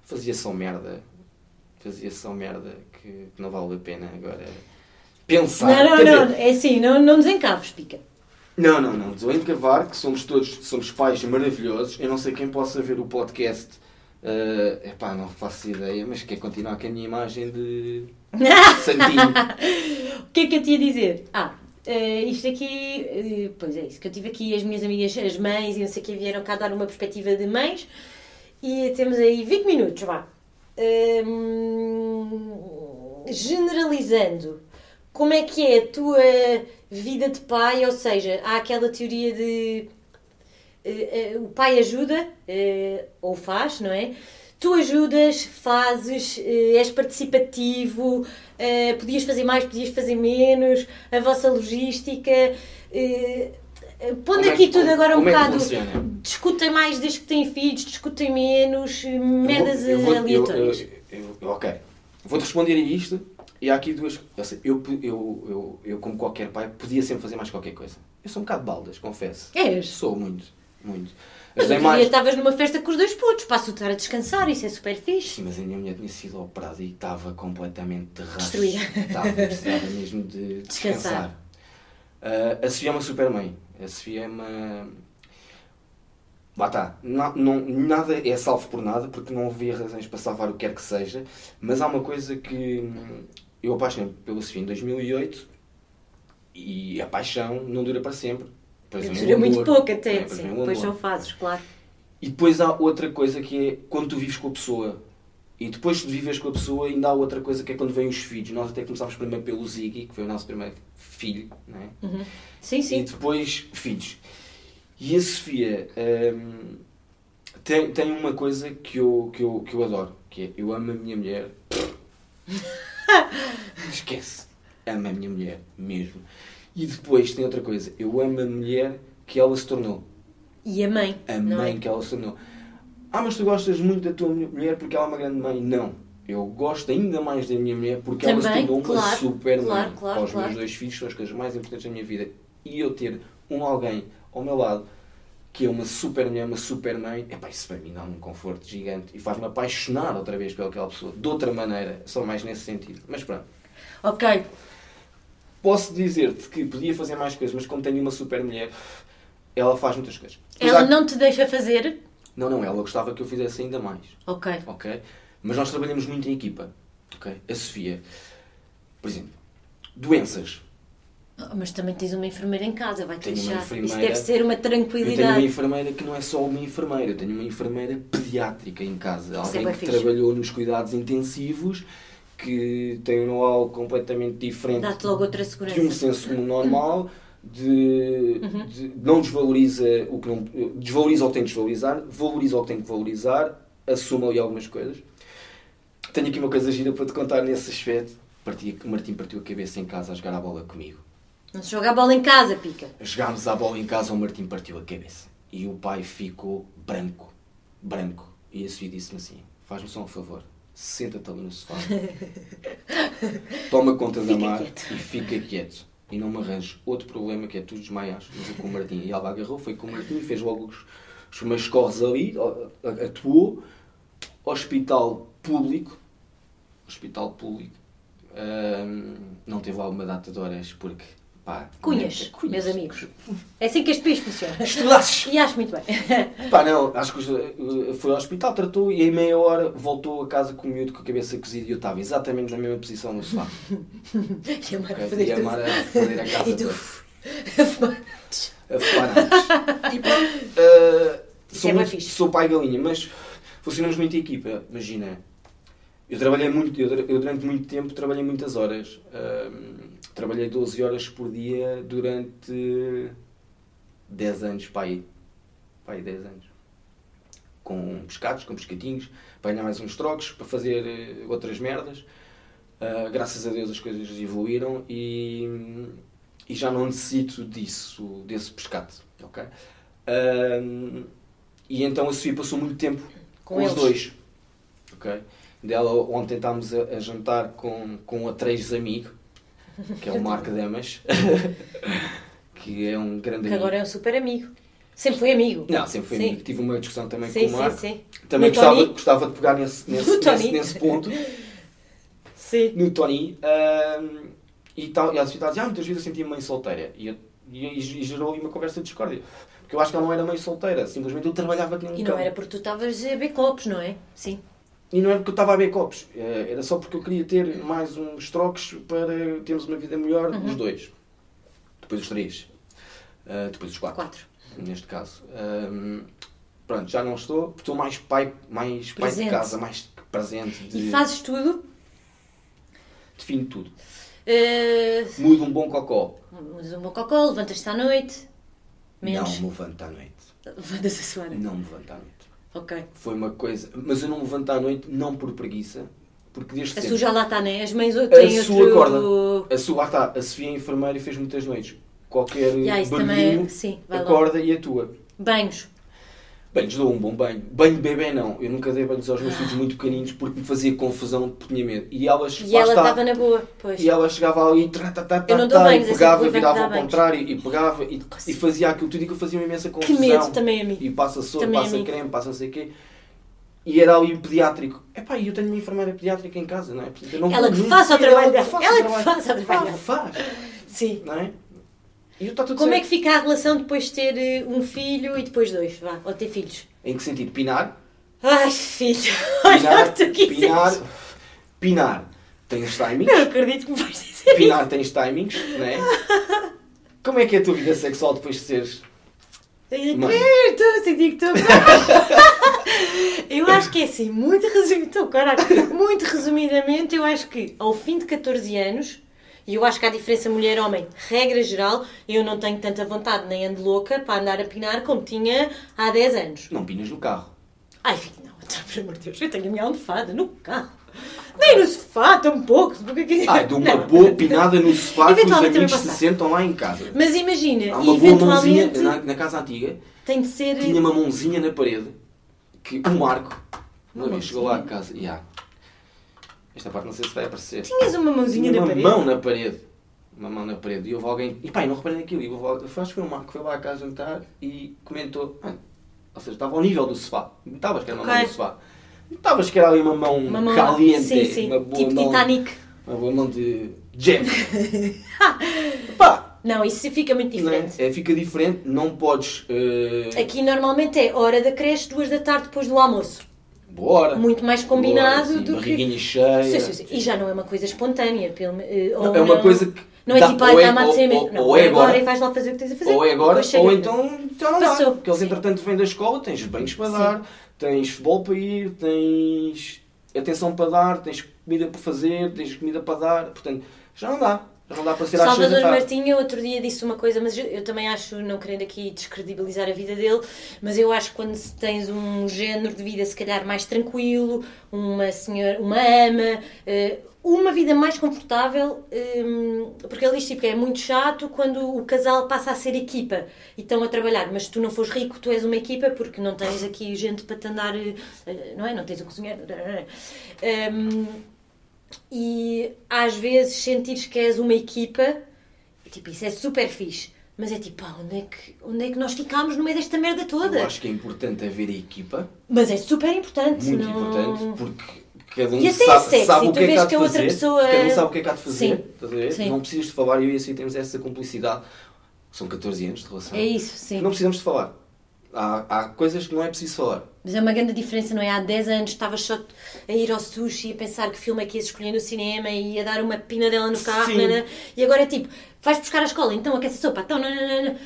Fazia só merda. Fazia só merda que, que não vale a pena agora. Pensar. Não, não, dizer, não. É assim, não, não desencaves, pica. Não, não, não. Estou a encavar que somos todos somos pais maravilhosos. Eu não sei quem possa ver o podcast. É epá, não faço ideia, mas quer continuar com a minha imagem de santinho. O que é que eu te ia dizer? Ah, eh, isto aqui, eh, pois é isso, que eu tive aqui as minhas amigas, as mães e não sei o que, vieram cá dar uma perspectiva de mães e temos aí 20 minutos, vá. Hum, generalizando, como é que é a tua vida de pai? Ou seja, há aquela teoria de eh, eh, o pai ajuda, eh, ou faz, não é? Tu ajudas, fazes, és participativo, podias fazer mais, podias fazer menos, a vossa logística. Pondo é aqui que- tudo agora um é bocado. funciona? discutem mais desde que têm filhos, discutem menos, merdas aleatórias. eu- eu- eu- ok. Vou-te responder a isto e há aqui duas. Eu, eu, eu, eu, como qualquer pai, podia sempre fazer mais qualquer coisa. Eu sou um bocado baldas, confesso. És? Sou muito, muito. Mas Ajudei outro dia estavas numa festa com os dois putos, passo estar a descansar, isso é super fixe. Sim, mas a minha mulher tinha sido operada e estava completamente de. Destruída. Estava, precisava mesmo de Descansar. descansar. Ah, a Sofia é uma super mãe. A Sofia é uma. Lá está. Não- nada é salvo por nada, porque não havia razões para salvar o que quer que seja. Mas há uma coisa que eu apaixonei pela Sofia em 2008 e a paixão não dura para sempre. Depois Dura muito amor, pouco né? até, Depois sim. Depois são fases, claro. E depois há outra coisa que é quando tu vives com a pessoa. E depois de vives com a pessoa, ainda há outra coisa que é quando vêm os filhos. Nós até começámos primeiro pelo Ziggy, que foi o nosso primeiro filho, não é? Uhum. Sim, E sim. depois filhos. E a Sofia hum, tem, tem uma coisa que eu, que, eu, que eu adoro, que é eu amo a minha mulher. Esquece. Amo a minha mulher, mesmo. E depois tem outra coisa, eu amo a mulher que ela se tornou E a mãe. a não mãe é? que ela se tornou. Ah, mas tu gostas muito da tua mulher porque ela é uma grande mãe. Não. Eu gosto ainda mais da minha mulher porque ela se Também, tornou uma claro, super mãe. claro, claro, Para os meus dois filhos são as coisas mais importantes da minha vida. E eu ter um alguém ao meu lado que é uma super mulher, uma super mãe, epá, isso para mim dá um conforto gigante e faz-me apaixonar outra vez pelaquela pessoa. De outra maneira, só mais nesse sentido. Mas pronto. Ok. Posso dizer-te que podia fazer mais coisas, mas como tenho uma super mulher, ela faz muitas coisas. Ela não te deixa fazer? não, não, ela gostava que eu fizesse ainda mais, Ok. ok? Mas nós trabalhamos muito em equipa, ok? A Sofia, por exemplo, doenças. Ah, Mas também tens uma enfermeira em casa, vai-te deixar. Isso deve ser uma Eu tenho uma tranquilidade. enfermeira que não é só uma enfermeira, eu tenho uma enfermeira pediátrica em casa. é Alguém bem que fixe. trabalhou nos cuidados intensivos, que tem um know-how completamente diferente Dá-te logo outra segurança. de um senso normal, de, Uhum. de- não desvaloriza o que não desvaloriza o que tem de desvalorizar, valoriza o que tem de valorizar, assume ali algumas coisas. Tenho aqui uma coisa gira para te contar nesse aspecto. Parti, o Martim partiu a cabeça em casa a jogar a bola comigo. Não se joga a bola em casa, pica. Jogámos a bola em casa, o Martim partiu a cabeça. E o pai ficou branco. Branco. E a Sofia disse-me assim: faz-me só um favor, senta-te ali no sofá, toma conta da mar quieto. e fica quieto. E não me arranjes outro problema que é tu desmaias. Mas com o Martim. E ela agarrou, foi com o Martim, fez logo os, os meus corres ali, atuou. hospital público, hospital público, não teve lá uma data de horas porque, pá... Cunhas, cunhas. meus amigos. É assim que este país funciona. Estudasses! E acho muito bem. Pá, não, acho que uh, foi ao hospital, tratou e em meia hora voltou a casa com o miúdo com a cabeça cozida e eu estava exatamente na mesma posição no sofá. E a Mara ok? fazer E a. Mara a foder a casa E tu... a fumar antes. E pronto, uh, sou, é muito- sou pai galinha, mas funcionamos muito em equipa. Imagina, eu trabalhei muito, eu, eu durante muito tempo trabalhei muitas horas. Um, trabalhei 12 horas por dia durante 10 anos, pai. Pai, 10 anos. Com pescados, com pescatinhos, para ganhar mais uns trocos, para fazer eh, outras merdas. Uh, graças a Deus as coisas evoluíram e, e já não necessito disso, desse pescado. ok? Um, e então a Sofia passou muito tempo Com com, os dois. ok? Dela, ontem estávamos a, a jantar com, com a três amigo, que é o Marco Damas, que é um grande Que amigo. agora é um super amigo. Sempre foi amigo. Não, sempre foi Sim. amigo. Tive uma discussão também Sim, com o Marco. sim, sim. Também No gostava, Tony? gostava de pegar nesse, nesse, No nesse, nesse ponto. Sim. no Tony ahm, e, tal, e Sofia dizia, ah, muitas vezes eu sentia mãe solteira e, eu- e, e gerou ali uma conversa de discórdia porque eu acho que ela não era mãe solteira simplesmente eu trabalhava que nem um E cão não era porque tu estavas a beber copos, não é? Sim. E não era porque eu estava a beber copos eh, era só porque eu queria ter mais uns trocos para termos uma vida melhor Uhum. os dois depois os três Ah, depois os quatro, Quatro. neste caso Ahm, pronto, já não estou estou mais pai, mais pai de casa mais presente de, E fazes tudo. defino tudo eh, mudo um bom cocó Usas um bom cocó, levantas-te à noite. Menos. não me levanto à noite Levantas a suar. Não me levanto à noite. Ok. Foi uma coisa. Mas eu não me levanto à noite não por preguiça, porque desde A sempre. sua já lá está, não é? As mães têm A sua outro... acorda. A sua, lá está, a Sofia é enfermeira e fez muitas noites. Qualquer Ya, isso barulhinho também é- sim, vai lá. acorda e atua. Banhos. Bem, lhes dou um bom banho. Banho de bebê não. Eu nunca dei banhos aos meus filhos muito pequeninos porque me fazia confusão, porque tinha medo. E elas, E ela estava na boa. Pois. E ela chegava ali, tra, tá, tá, Eu não tá, dou tá, banhos, e é pegava, o virava ao que banhos. contrário e pegava e, e fazia aquilo tudo e que eu fazia uma imensa Que confusão. medo também a mim. E passa soro, Também a passa creme, passa não sei o quê. E era ali o pediátrico. Epá, e eu tenho uma enfermeira pediátrica em casa, não é? Não Ela que faça o trabalho ela dela. Ela que faça o trabalho Ela faz, Sim. não é? E está tudo Como é certo. que fica a relação depois de ter eh, um filho e depois dois? Vá, ou ter filhos? Em que sentido? Pinar? Ai, filho. Olha o que tu quiseres. pinar, pinar. Tens timings. Não acredito que me vais dizer isso. Pinar tens timings, não é? Como é que é a tua vida sexual depois de seres Mãe. Estou a sentir que estou. eu acho que é assim, muito resumido, caralho, muito resumidamente, eu acho que ao fim de 14 anos, e eu acho que há diferença mulher-homem, regra geral, eu não tenho tanta vontade nem ando louca para andar a pinar como tinha há 10 anos. Não pinas no carro. Ai, filho, não, por amor de Deus, eu tenho a minha almofada no carro. Nem no sofá, tampouco. Porque... Ah, de uma Não. boa pinada no sofá que os Eventualmente amigos se sentam lá em casa. Mas imagina, Há uma boa mãozinha eventualmente na, na casa antiga, tem de ser. tinha uma mãozinha na parede que o Marco, uma Uma vez chegou lá a casa e ah, esta parte não sei se vai aparecer. Tinhas uma mãozinha Tinha na uma parede. mão na parede. Uma mão na parede. E houve alguém. E pá, eu não reparei naquilo. E houve, alguém- acho que foi o Marco que foi lá a casa jantar e comentou. "Ah, ou seja, estava ao nível do sofá. Notavas que era uma Ok. mão do sofá. Notavas que era ali uma mão, Uma mão caliente. Sim, sim. Uma boa tipo mão, Titanic. Uma boa mão de Jack. pá! Não, isso fica muito não é? diferente. É, fica diferente. Não podes. eh, Aqui normalmente é hora da creche, duas da tarde depois do almoço. Bora. Muito mais combinado Bora, sim, do que. barriguinha cheia. Sim, sim, sim. E já não é uma coisa espontânea. Pelo... eh, ou Não, é uma não- coisa que. Não é dá- tipo, ai, está-me a dizer ou- mesmo. Não, ou é agora e vais lá fazer o que tens a fazer. Ou é agora, ou então já não dá. Passou. Porque eles entretanto vêm da escola, tens banhos para dar, tens futebol para ir, tens atenção para dar, tens comida para fazer, tens comida para dar. Portanto, já não dá. Já não dá para ser Salvador. Martinha outro dia disse uma coisa, mas eu, eu também acho, não querendo aqui descredibilizar a vida dele, mas eu acho que quando tens um género de vida se calhar mais tranquilo, uma senhora, uma ama, eh, uma vida mais confortável, hum, porque ele diz tipo, que é muito chato quando o casal passa a ser equipa e estão a trabalhar, mas tu não fores rico, tu és uma equipa porque não tens aqui gente para te andar, eh, não é? Não tens o cozinheiro. Hum, e às vezes sentires que és uma equipa, tipo, isso é super fixe. Mas é tipo, pá, onde é que, onde é que nós ficámos no meio desta merda toda? Eu acho que é importante haver equipa, Mas é super importante. muito não... importante, porque cada um E até é sabe, sexy, sabe o que é que há de que a outra fazer. pessoa- Cada um sabe o que é que há de fazer. Sim. Sim. Não precisas de falar, eu e assim temos essa cumplicidade. São 14 anos de relação. É isso, sim. Não precisamos de falar. Há, há coisas que não é preciso falar. Mas é uma grande diferença, não é? Há 10 anos estavas só a ir ao sushi a pensar que filme é que ias escolher no cinema e a dar uma pina dela no carro, e agora é tipo, vais buscar a escola, então aquece a sopa, então nananana.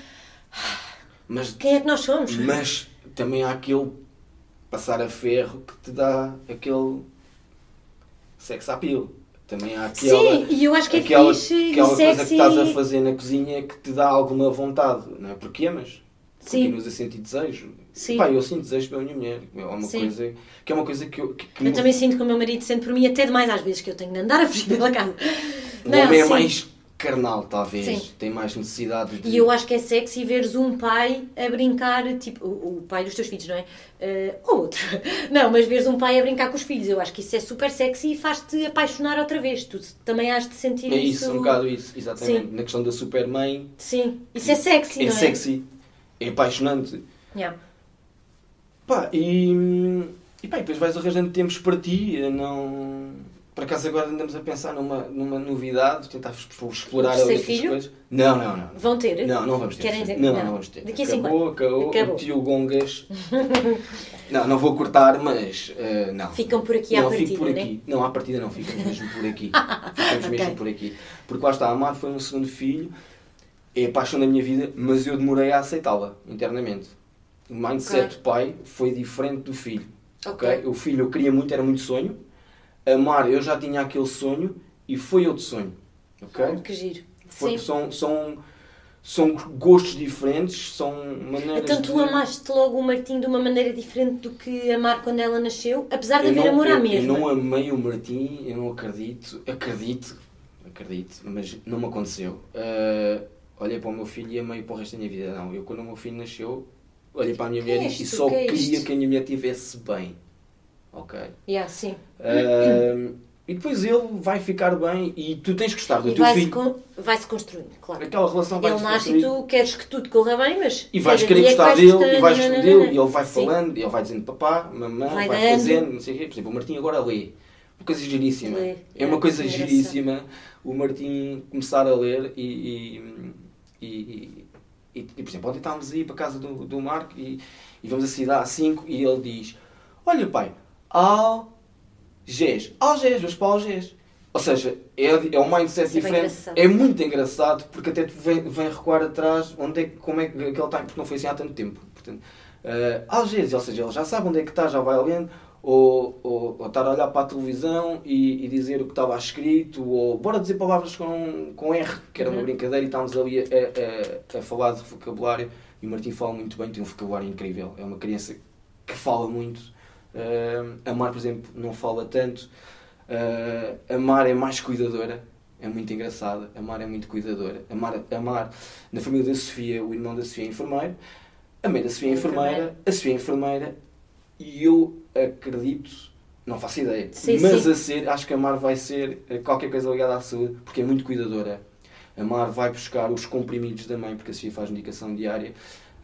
Mas, Quem é que nós somos? mas também há aquele passar a ferro que te dá aquele sex appeal. Também há aquela, Sim, e eu acho que é aquela, fixe aquela e coisa sexy. que estás a fazer na cozinha que te dá alguma vontade, não é? Porque amas. Sim. Continuas a sentir desejo. Sim. Pá, eu sinto desejo pela minha mulher. É uma Sim. coisa que é uma coisa que eu. Que, que Eu me- também sinto que o meu marido sente por mim até demais às vezes que eu tenho de andar a fugir pela casa. o homem é mais carnal, talvez. Sim. Tem mais necessidade de. E eu acho que é sexy veres um pai a brincar, tipo, o, o pai dos teus filhos, não é? Eh, ou outro. Não, mas veres um pai a brincar com os filhos, eu acho que isso é super sexy e faz-te apaixonar outra vez. Tu também has de sentir É isso. isso, um bocado isso, exatamente. Sim. Na questão da supermãe, Sim, isso é sexy, é não é? sexy, é apaixonante. Yeah. Pá, e, e pá, e depois vais arranjando tempos para ti, eh, não... Por acaso agora andamos a pensar numa, numa novidade, tentar explorar outras filho? coisas. Não, não, não. Vão ter? Não, não vamos ter. Querem dizer- não, não. não, vamos ter. Daqui a cinco acabou, acabou, Acabou. O tio Gongas. não, não vou cortar, mas eh, não. Ficam por aqui à não, partida, fico por né? aqui. Não, à partida não, ficamos mesmo por aqui. Ficamos mesmo Ok. por aqui. Porque lá está, a Mar foi um segundo filho, é a paixão da minha vida, mas eu demorei a aceitá-la internamente. O mindset Ok. do pai foi diferente do filho. Ok. ok? O filho eu queria muito, era muito sonho. A Mar, eu já tinha aquele sonho e foi outro sonho. ok? Ah, que giro. Foi- Sim. são, são, são gostos diferentes, são maneiras Então tu de... amaste logo o Martim de uma maneira diferente do que amar quando ela nasceu, apesar de Eu haver não, amor eu, à eu mesma. não amei o Martim, eu não acredito, acredito, acredito, mas não me aconteceu. Ah, olhei para o meu filho e amei para o resto da minha vida. Não, eu quando o meu filho nasceu, olhei para a minha Que é mulher isto? e só Que é queria que a minha mulher estivesse bem. Ok? Yeah, sim. E depois ele vai ficar bem e tu tens que gostar do E teu vai-se filho. con- vai-se construindo, claro. Aquela relação vai Ele se nasce e tu queres que tudo corra bem, mas. E vais querer é gostar dele, gostando, e vais gostar dele, e ele vai Sim. falando, e ele vai dizendo papá, mamã, Vai vai, fazendo, não sei o quê. Por exemplo, o Martim agora lê. Uma coisa giríssima. Lê. É uma É, coisa giríssima o Martim começar a ler e. e, e, e- e, por exemplo, ontem estávamos a ir para a casa do, do Marco e, e vamos a cidade às 5 e ele diz: Olha, pai, Algés, Algés, vamos para Algés. Ou seja, é, é um mindset Isso é diferente. engraçado. É muito engraçado porque até vem, vem recuar atrás onde é, como é que ele está, porque não foi assim há tanto tempo. Portanto, uh, Algés, ou seja, ele já sabe onde é que está, já vai lendo, ou, ou, ou estar a olhar para a televisão e, e dizer o que estava escrito, ou bora dizer palavras com, com R, que era uma Uhum. brincadeira, e estávamos ali a, a, a falar de vocabulário. E o Martim fala muito bem, tem um vocabulário incrível. É uma criança que fala muito. Uh, a Mar, por exemplo, não fala tanto. Uh, a Mar é mais cuidadora, é muito engraçada. A Mar é muito cuidadora. A Mar, a Mar, na família da Sofia, o irmão da Sofia é enfermeiro, a mãe da Sofia é Enfermeira. a Sofia é enfermeira e eu acredito, não faço ideia, Sim, mas sim. a ser, acho que a Mar vai ser eh, qualquer coisa ligada à saúde, porque é muito cuidadora. A Mar vai buscar os comprimidos da mãe, porque a Sofia faz medicação diária.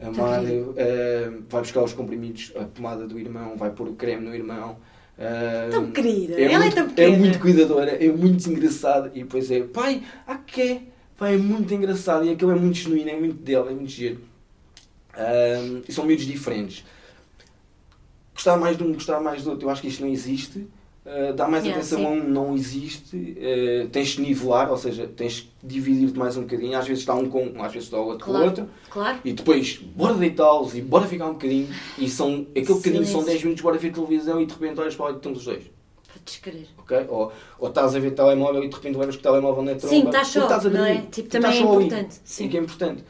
A Tão Mar eh, vai buscar os comprimidos, a pomada do irmão, vai pôr o creme no irmão. Eh, Tão querida, é ela muito, é tão pequena. muito cuidadora, é muito engraçada. E depois é, pai, a quê? Pai, é muito engraçado. E aquilo é muito genuíno, é muito dele, é muito giro. Ahm, e são miúdos diferentes. Gostar mais de um, gostar mais do outro, eu acho que isto não existe. Ah, dar mais Yeah, atenção sim. a um não existe. Ah, tens de nivelar, ou seja, tens de dividir-te mais um bocadinho. Às vezes está um com um, às vezes está o outro com o Claro. outro. Claro. E depois, bora deitá-los e bora ficar um bocadinho. E são, aquele bocadinho são Silêncio. 10 minutos, bora ver televisão e de repente olhas para lá e estamos os dois. Para descrever. ok? Ou, ou estás a ver telemóvel e de repente levas com o telemóvel na tromba. Sim, estás só, estás a não é? Tipo, Tu também é importante, sim. Sim, que é importante.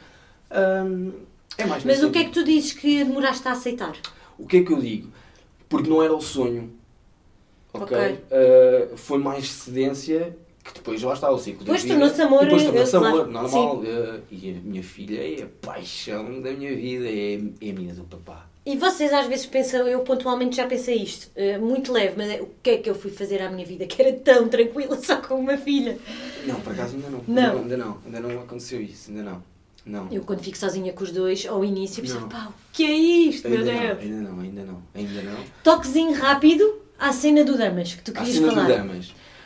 Hum, é mais Mas o que é que tu dizes que demoraste a aceitar? O que é que eu digo? Porque não era o sonho. Ok? Ok. Uh, foi mais cedência que depois lá está o ciclo. Depois vida. tornou-se amor, Depois tornou-se amor, normal. Uh, e a minha filha é a paixão da minha vida, é, é a menina do papá. E vocês às vezes pensam, eu pontualmente já pensei isto, eh, muito leve, mas é, o que é que eu fui fazer à minha vida que era tão tranquila só com uma filha? Não, por acaso ainda não. Não. Ainda não, ainda não aconteceu isso, ainda não. Não. Eu quando fico sozinha com os dois, ao início, pensava, pá, o que é isto, meu Ainda não, Deus? ainda não, ainda não, ainda não. Toquezinho rápido à cena do Damas, que tu querias cena falar.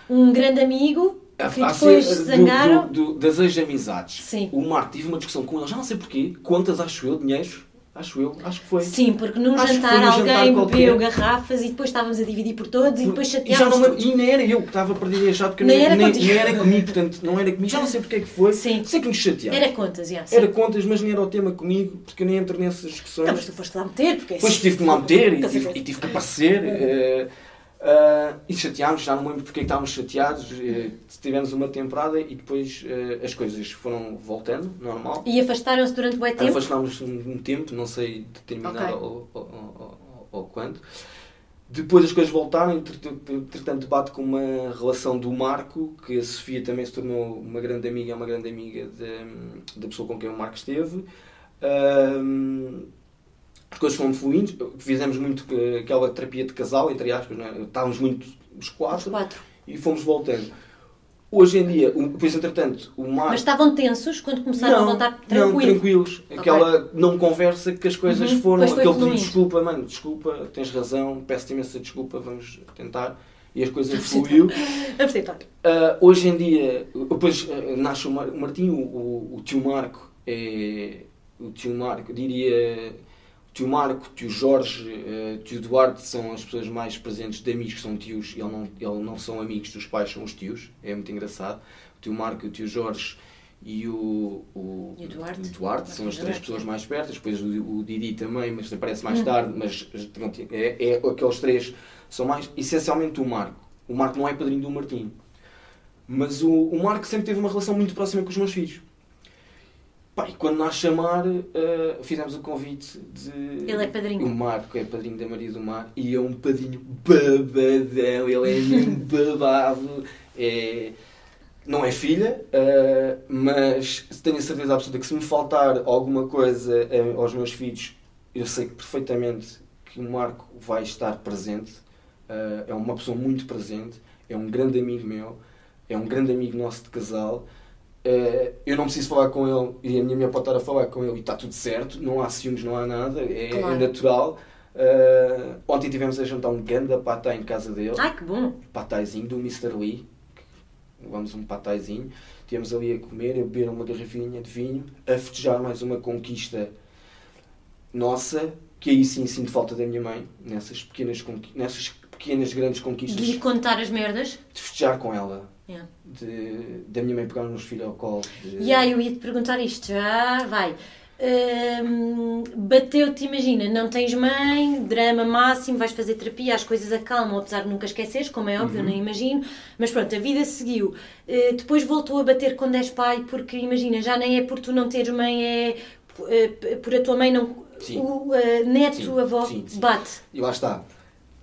Um grande amigo que depois se do- zangaram. do- do- das ex-amizades. Sim. O Marco tive uma discussão com ele, já não sei porquê. Quantas, acho eu, dinheiros? Acho eu, acho que foi. Sim, porque num Acho jantar jantar alguém qualquer. bebeu garrafas e depois estávamos a dividir por todos e depois E, já chateámos não, e nem era eu que estava perdido e achado que Nem nem, era nem, nem era comigo, portanto, não era comigo. Já não sei porque é que foi. Sim. Sei que nos chateámos. Era contas, já. sim. Era contas, mas nem era o tema comigo, porque eu nem entro nessas discussões. Não, mas tu foste lá meter, porque é Depois assim. tive que lá meter e tive, e tive que aparecer. eh, eh, e chateámos, já não me lembro porque é estávamos chateados. eh, tivemos uma temporada e depois eh, as coisas foram voltando, normal. E afastaram-se durante o tempo? Afastámos um, tempo, não sei determinar Ok. ou, ou, ou, ou quando. Depois as coisas voltaram, entretanto, debate com uma relação do Marco, que a Sofia também se tornou uma grande amiga, é uma grande amiga da pessoa com quem o Marco esteve. As coisas foram fluindo, fizemos muito aquela terapia de casal, entre aspas, não é? estávamos muito os Os quatro quatro. e fomos voltando. Hoje em dia, o- depois entretanto, o Marco. Mas estavam tensos quando começaram a voltar Não, tranquilo. tranquilos. Aquela não conversa que as coisas Uhum, foram. Aquele pedido desculpa, mano, desculpa, tens razão, peço-te imensa desculpa, vamos tentar. E as coisas fluiu. Ah, hoje em dia, depois ah, nasce o, Mar- o Martinho, o, o- o tio Marco é. O tio Marco, diria. O tio Marco, o tio Jorge, o tio Duarte são as pessoas mais presentes de amigos que são tios. Ele não, ele não são amigos dos pais, são os tios. É muito engraçado. O tio Marco, o tio Jorge e o, o, E o Duarte. o Duarte são as três pessoas mais perto. Depois o, o Didi também, mas aparece mais Uhum. tarde. Mas pronto, é, é aqueles três são mais essencialmente o Marco. O Marco não é padrinho do Martinho. Mas o, o Marco sempre teve uma relação muito próxima com os meus filhos. Pá, e quando nós chamar, eh, fizemos o convite de. Ele é padrinho. O Marco é padrinho da Maria do Mar e é um padrinho babadão. Ele é mesmo babado. É, não é filha, eh, mas tenho a certeza absoluta que se me faltar alguma coisa eh, aos meus filhos, eu sei perfeitamente que o Marco vai estar presente. É uma pessoa muito presente, é um grande amigo meu, é um grande amigo nosso de casal. Eh, eu não preciso falar com ele e a minha mulher pode estar a falar com ele e está tudo certo, não há ciúmes, não há nada, é, é Claro. natural. Eh, ontem tivemos a jantar um ganda patá em casa dele Ai, que bom. pataizinho do Mr. Lee. Vamos um pataizinho. Tivemos ali a comer, a beber uma garrafinha de vinho, a festejar mais uma conquista nossa, que aí sim sinto falta da minha mãe, nessas pequenas, nessas pequenas grandes conquistas, De de contar as merdas. festejar com ela. Yeah. De, da minha mãe pegar nos filhos ao colo. De... E aí eu ia te perguntar isto, já vai. Hum, Bateu-te, imagina, não tens mãe, drama máximo, vais fazer terapia, as coisas acalmam, apesar de nunca esqueceres, como é óbvio, eu Uhum. nem imagino. Mas pronto, a vida seguiu. Uh, depois voltou a bater quando és pai, porque imagina, já nem é por tu não teres mãe, é uh, por a tua mãe não. Sim. O uh, neto, Sim, avó, sim, sim. bate. E lá está.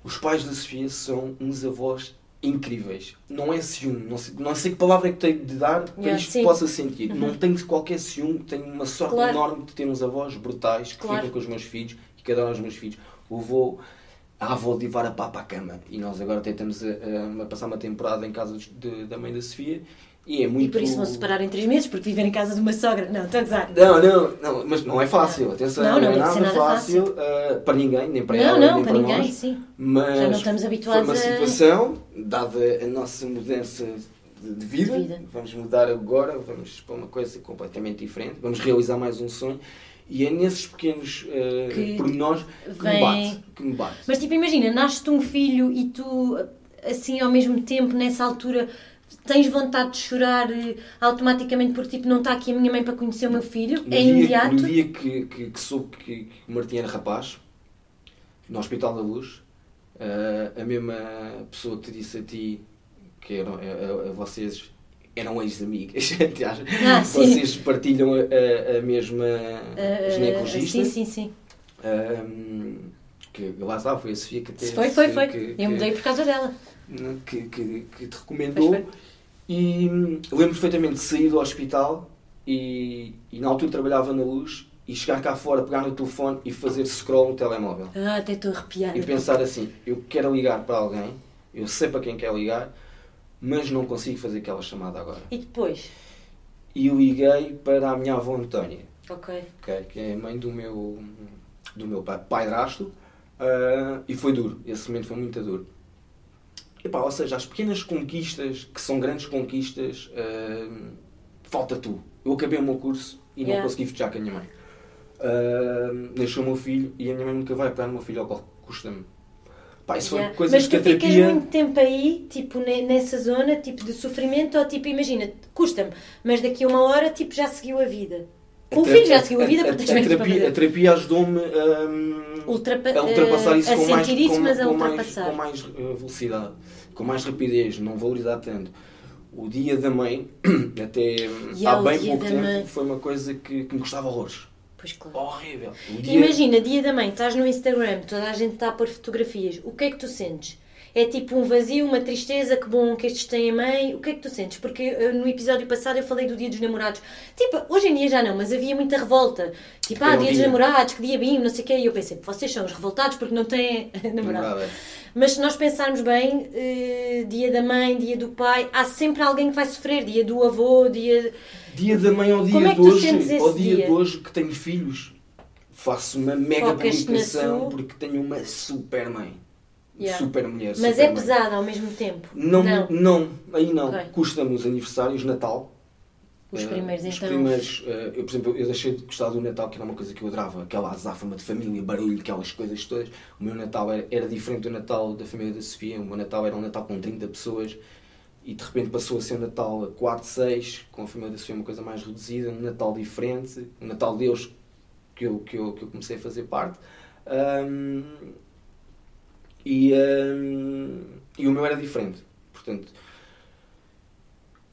Os pais da Sofia são uns avós incríveis. Não é ciúme. Não sei, não sei que palavra é que tenho de dar para Yeah, isto sim. possa sentir. Uhum. Não tenho qualquer ciúme. Tenho uma sorte Claro. enorme de ter uns avós brutais que Claro. ficam com os meus filhos e que adoram os meus filhos. O avô, a avó de levar a pá para a cama. E nós agora tentamos a, a- a passar uma temporada em casa de- da mãe da Sofia. E é muito... E por isso vão se separar em três meses, porque viver em casa de uma sogra. Não, estou a gozar. Não, não, não, mas não é fácil, atenção, Não, não, não é ser nada, nada fácil, ah, para ninguém, nem para Não, ela, não, nem para para, ninguém, nós. sim. Mas Já não estamos habituados foi uma situação, dada a nossa mudança de, de vida, De vida. vamos mudar agora, vamos para uma coisa completamente diferente, vamos realizar mais um sonho. E é nesses pequenos uh, Que pormenores que vem- me bate. Que me bate. Mas tipo, imagina, nasce-te um filho e tu, assim, ao mesmo tempo, nessa altura, tens vontade de chorar eh, automaticamente porque tipo, não está aqui a minha mãe para conhecer o meu filho? No é dia, imediato? No dia que, que, que soube que, que o Martim era rapaz, no Hospital da Luz, eh, a mesma pessoa te disse a ti que eram, a, a- a vocês eram ex-amigas. Ah, sim. vocês partilham a, a- mesma Eh, ginecologista. sim, sim, sim. Que lá está, foi a Sofia que até Foi, foi, foi. que, Eu mudei por causa dela. Que, que, que te recomendou. E hum, lembro perfeitamente de sair do hospital e, e na altura trabalhava na luz e chegar cá fora, pegar no telefone e fazer scroll no telemóvel. Ah, até estou arrepiada. E pensar assim, eu quero ligar para alguém, eu sei para quem quero ligar, mas não consigo fazer aquela chamada agora. E depois? e liguei para a minha avó Antónia, Ok. ok, que é a mãe do meu, do meu pai, padrasto, ah, e foi duro. Esse momento foi muito duro. Epá, ou seja, as pequenas conquistas, que são grandes conquistas, ah, falta tu. Eu acabei o meu curso e não Yeah. consegui festejar com a minha mãe. Ah, nasceu o meu filho e a minha mãe nunca vai pegar no meu filho ao colo. Custa-me. Pá, isso Yeah. foi coisas Mas que tu a ficas terapia... muito tempo aí, tipo, ne- nessa zona, tipo, de sofrimento, ou tipo, imagina, custa-me, mas daqui a uma hora, tipo, já seguiu a vida. O filho já seguiu a vida, a, a, mais terapia, a terapia ajudou-me a, Ultrapa- a ultrapassar isso a com mais, isso, com, mas a com mais, ultrapassar. com mais eh, velocidade, com mais rapidez, não valorizar tanto. O dia da mãe, até E há bem pouco tempo, mãe. foi uma coisa que, que me custava horrores. Pois claro. Horrível. Dia- Imagina, dia da mãe, estás no Instagram, toda a gente está a pôr fotografias. O que é que tu sentes? É tipo um vazio, uma tristeza, que bom que estes têm a mãe. O que é que tu sentes? Porque eh, no episódio passado eu falei do dia dos namorados. Tipo, hoje em dia já não, mas havia muita revolta. Tipo, ah, dia dos namorados, que dia bim, não sei o quê. E eu pensei, vocês são os revoltados porque não têm namorado. Mas se nós pensarmos bem, eh, dia da mãe, dia do pai, há sempre alguém que vai sofrer. Dia do avô, dia... Dia da mãe ao dia Como é que de tu hoje, sentes esse ao dia, dia? de hoje que tenho filhos, faço uma mega Focas-te na publicação sua- porque tenho uma super mãe. Yeah. Super mulher. Mas super é mãe. pesado ao mesmo tempo. Não, não, aí não. Ok. Custa-me os aniversários, Natal. Os Eh, primeiros, os então. primeiros, eh, eu, por exemplo, eu deixei de gostar do Natal, que era uma coisa que eu adorava, aquela azáfama de família, barulho, aquelas coisas todas. O meu Natal era, era diferente do Natal da família da Sofia. O meu Natal era um Natal com 30 pessoas e de repente passou a ser um Natal a 4, 6, com a família da Sofia uma coisa mais reduzida, um Natal diferente, um Natal de Deus que eu, que eu, que eu comecei a fazer parte. Ahm, e, ahm, e o meu era diferente. Portanto,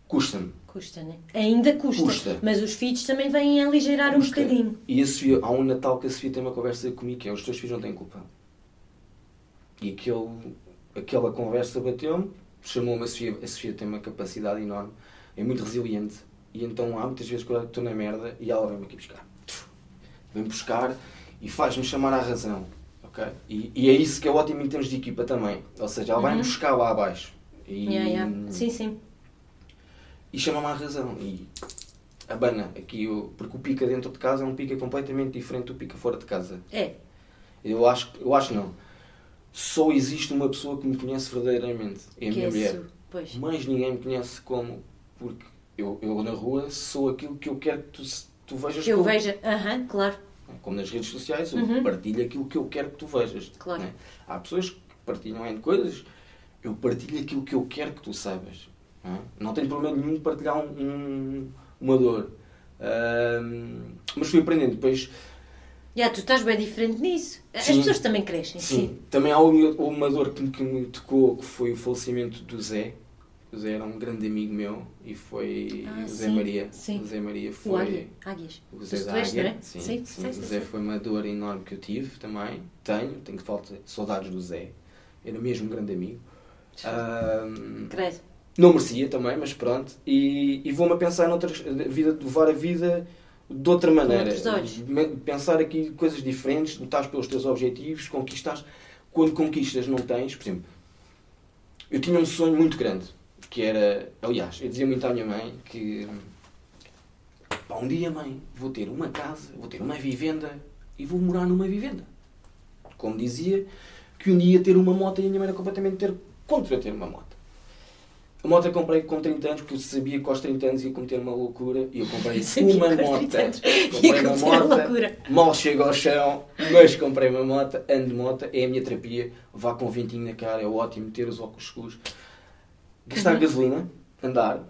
custa-me. Custa, né? Ainda custa. Custa. Mas os filhos também vêm a aligerar Custa. um bocadinho. E a Sofia, há um Natal que a Sofia tem uma conversa comigo que é os teus filhos não têm culpa. E aquele, aquela conversa bateu-me, chamou-me a Sofia. A Sofia tem uma capacidade enorme, é muito resiliente. E então há muitas vezes que eu estou na merda e ela vem-me aqui buscar. Vem buscar e faz-me chamar à razão. Ok? E, e é isso que é ótimo em termos de equipa também. Ou seja, ela vai-me Uhum. buscar lá abaixo. E, Yeah, yeah. Sim, sim. e chama-me à razão. E abana aqui, o- porque o pica dentro de casa é um pica completamente diferente do pica fora de casa. É. Eu acho, eu acho não. Só existe uma pessoa que me conhece verdadeiramente. É a que minha é mulher. Pois. Mais ninguém me conhece como. Porque eu, eu na rua sou aquilo que eu quero que tu, tu vejas Que eu como. veja. Aham, claro. Como nas redes sociais, eu Uhum. partilho aquilo que eu quero que tu vejas. Claro. né? Há pessoas que partilham N coisas, eu partilho aquilo que eu quero que tu saibas. Não, é? Não tenho problema nenhum de partilhar um, um- uma dor. Mas fui aprendendo. Depois, Já, tu estás bem diferente nisso. As Sim. pessoas também crescem. sim, Sim. também há uma, uma dor que, que me tocou, que foi o falecimento do Zé. O Zé era um grande amigo meu e foi Ah, o Zé sim, Maria. sim. O Zé Maria O foi. águia. Águias. O Zé da Sudoeste, Águia. é? Sim, Sim, sim. o Zé foi uma dor enorme que eu tive também. Tenho, tenho falta, saudades do Zé. Era mesmo um grande amigo. Ahm, Credo. não merecia também, mas pronto. E, e vou-me a pensar noutras. Vida, levar a vida de outra maneira. Pensar aqui coisas diferentes, lutar pelos teus objetivos, conquistas. Quando conquistas, não tens. Por exemplo, eu tinha um sonho muito grande. Que era. Aliás, eu dizia muito à minha mãe que. Pá, um dia, mãe, vou ter uma casa, vou ter uma vivenda e vou morar numa vivenda. Como dizia, que um dia ter uma moto e a minha mãe era completamente ter contra ter uma moto. A moto eu comprei com 30 anos porque eu sabia que aos 30 anos ia cometer uma loucura e eu comprei Sabia uma moto. 30 anos Comprei uma moto, mal chego ao chão, mas comprei uma moto, ando de moto, é a minha terapia, vá com um ventinho na cara, é ótimo ter os óculos escuros. Gastar Uhum. gasolina, andar,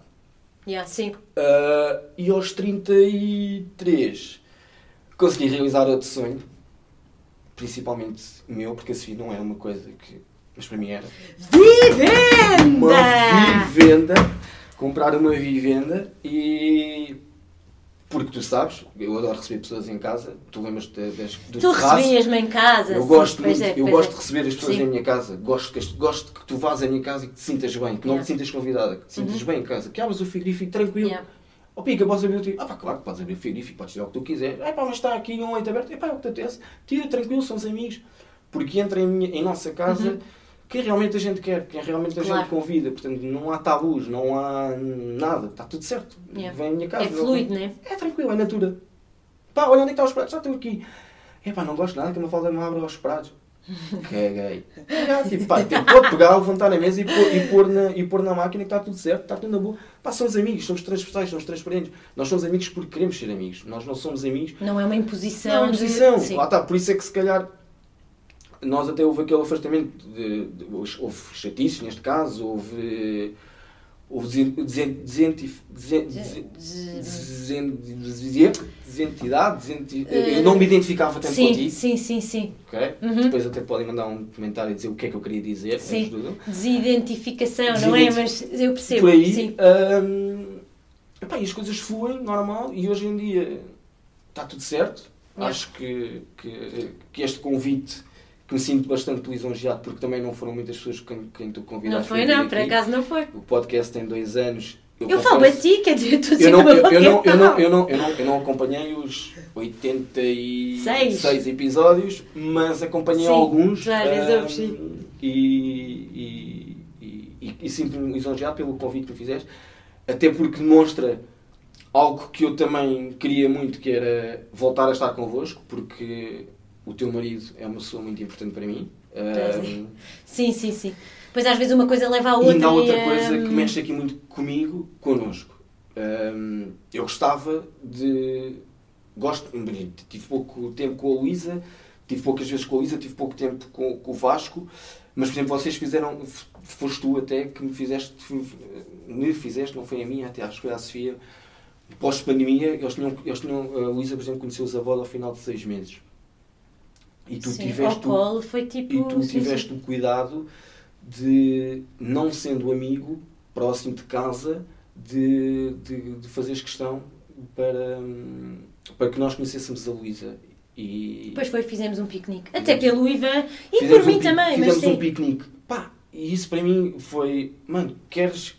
Já, sim. ah, e aos 33 consegui realizar outro sonho, principalmente o meu, porque a Sofia não era uma coisa que. Mas para mim era. Uma Vivenda! vivenda, comprar uma vivenda e. Porque tu sabes, eu adoro receber pessoas em casa, tu lembras-te das, Tu recebias-me em casa. Eu sim, gosto, muito, é, eu gosto é. de receber as pessoas Sim. em minha casa. Gosto que, gosto que tu vás à minha casa e que te sintas bem, que não Yeah. te sintas convidada, que te sintas Uhum. bem em casa, que abras o frigorífico tranquilo. Yeah. Oh Pica, podes abrir o teu. Ah pá, claro que podes abrir o frigorífico, podes tirar o que tu quiseres. Ah pá, mas está aqui um leite aberto. Ah pá, é o que te apetece. Tira tranquilo, são os amigos. Porque entra em, minha- em nossa casa Uhum. Quem realmente a gente quer, quem realmente a Claro. gente convida. Portanto, não há tabus, não há nada, está tudo certo. Yeah. Vem à minha casa. É fluido, né? É tranquilo, é natura. Pá, olha onde é que está os pratos, já estou aqui. É pá, não gosto nada que uma falda me abra aos pratos. Caguei. Já, tipo, pá, tipo, pode pegar, levantar na mesa e pôr, e, pôr na, e pôr na máquina que está tudo certo, está tudo na boa. Pá, somos amigos, somos transversais, somos transparentes. Nós somos amigos porque queremos ser amigos. Nós não somos amigos Não é uma imposição. não, de- posição. Sim. Lá está, por isso é que se calhar nós até houve aquele afastamento, de, de- houve chatices neste caso, houve. Houve desentidade, desenti- eu não me identificava tanto com Sim, ti, sim, sim, sim. ok? Uhum. Depois até podem mandar um comentário e dizer o que é que eu queria dizer, Sim. Desidentificação, não é? Mas eu percebo. Por aí, Sim. hum, epá, e as coisas fluem, normal, e hoje em dia está tudo certo. Acho que, que, que este convite, que me sinto bastante lisonjeado, porque também não foram muitas pessoas quem, quem tu Não convidaste. foi, a vir não, por acaso não foi. O podcast tem dois anos. Eu falo a ti, quer dizer, tu eu não, eu, eu não, eu, não, eu eu, não, eu, não, eu não acompanhei os 86 Seis. episódios, mas acompanhei Sim, alguns já às vezes eu hum, e, e, e, e, e sinto-me lisonjeado pelo convite que me fizeste, até porque demonstra algo que eu também queria muito, que era voltar a estar convosco, porque o teu marido é uma pessoa muito importante para mim. Hum, Sim, sim, sim. Pois às vezes uma coisa leva à outra. e ainda há outra e, coisa hum, que mexe aqui muito comigo, connosco. Hum, eu gostava de. Gosto. Tive pouco tempo com a Luísa, tive poucas vezes com a Luísa, tive pouco tempo com, com o Vasco, mas por exemplo, vocês fizeram. Foste tu até que me fizeste. Me fizeste, não foi a minha, até acho que foi a Sofia. Pós-pandemia, eles tinham, eles tinham. A Luísa, por exemplo, conheceu os avós ao final de seis meses. E tu sim, tiveste. colo foi tipo. e tu sim, tiveste sim. o cuidado de, não sendo amigo, próximo de casa, de, de, de fazeres questão para, para que nós conhecêssemos a Luísa. E Depois foi, fizemos um piquenique. Até pelo Ivan e por mim um também, mas Fizemos sim. um piquenique. Pá, e isso para mim foi, mano, queres.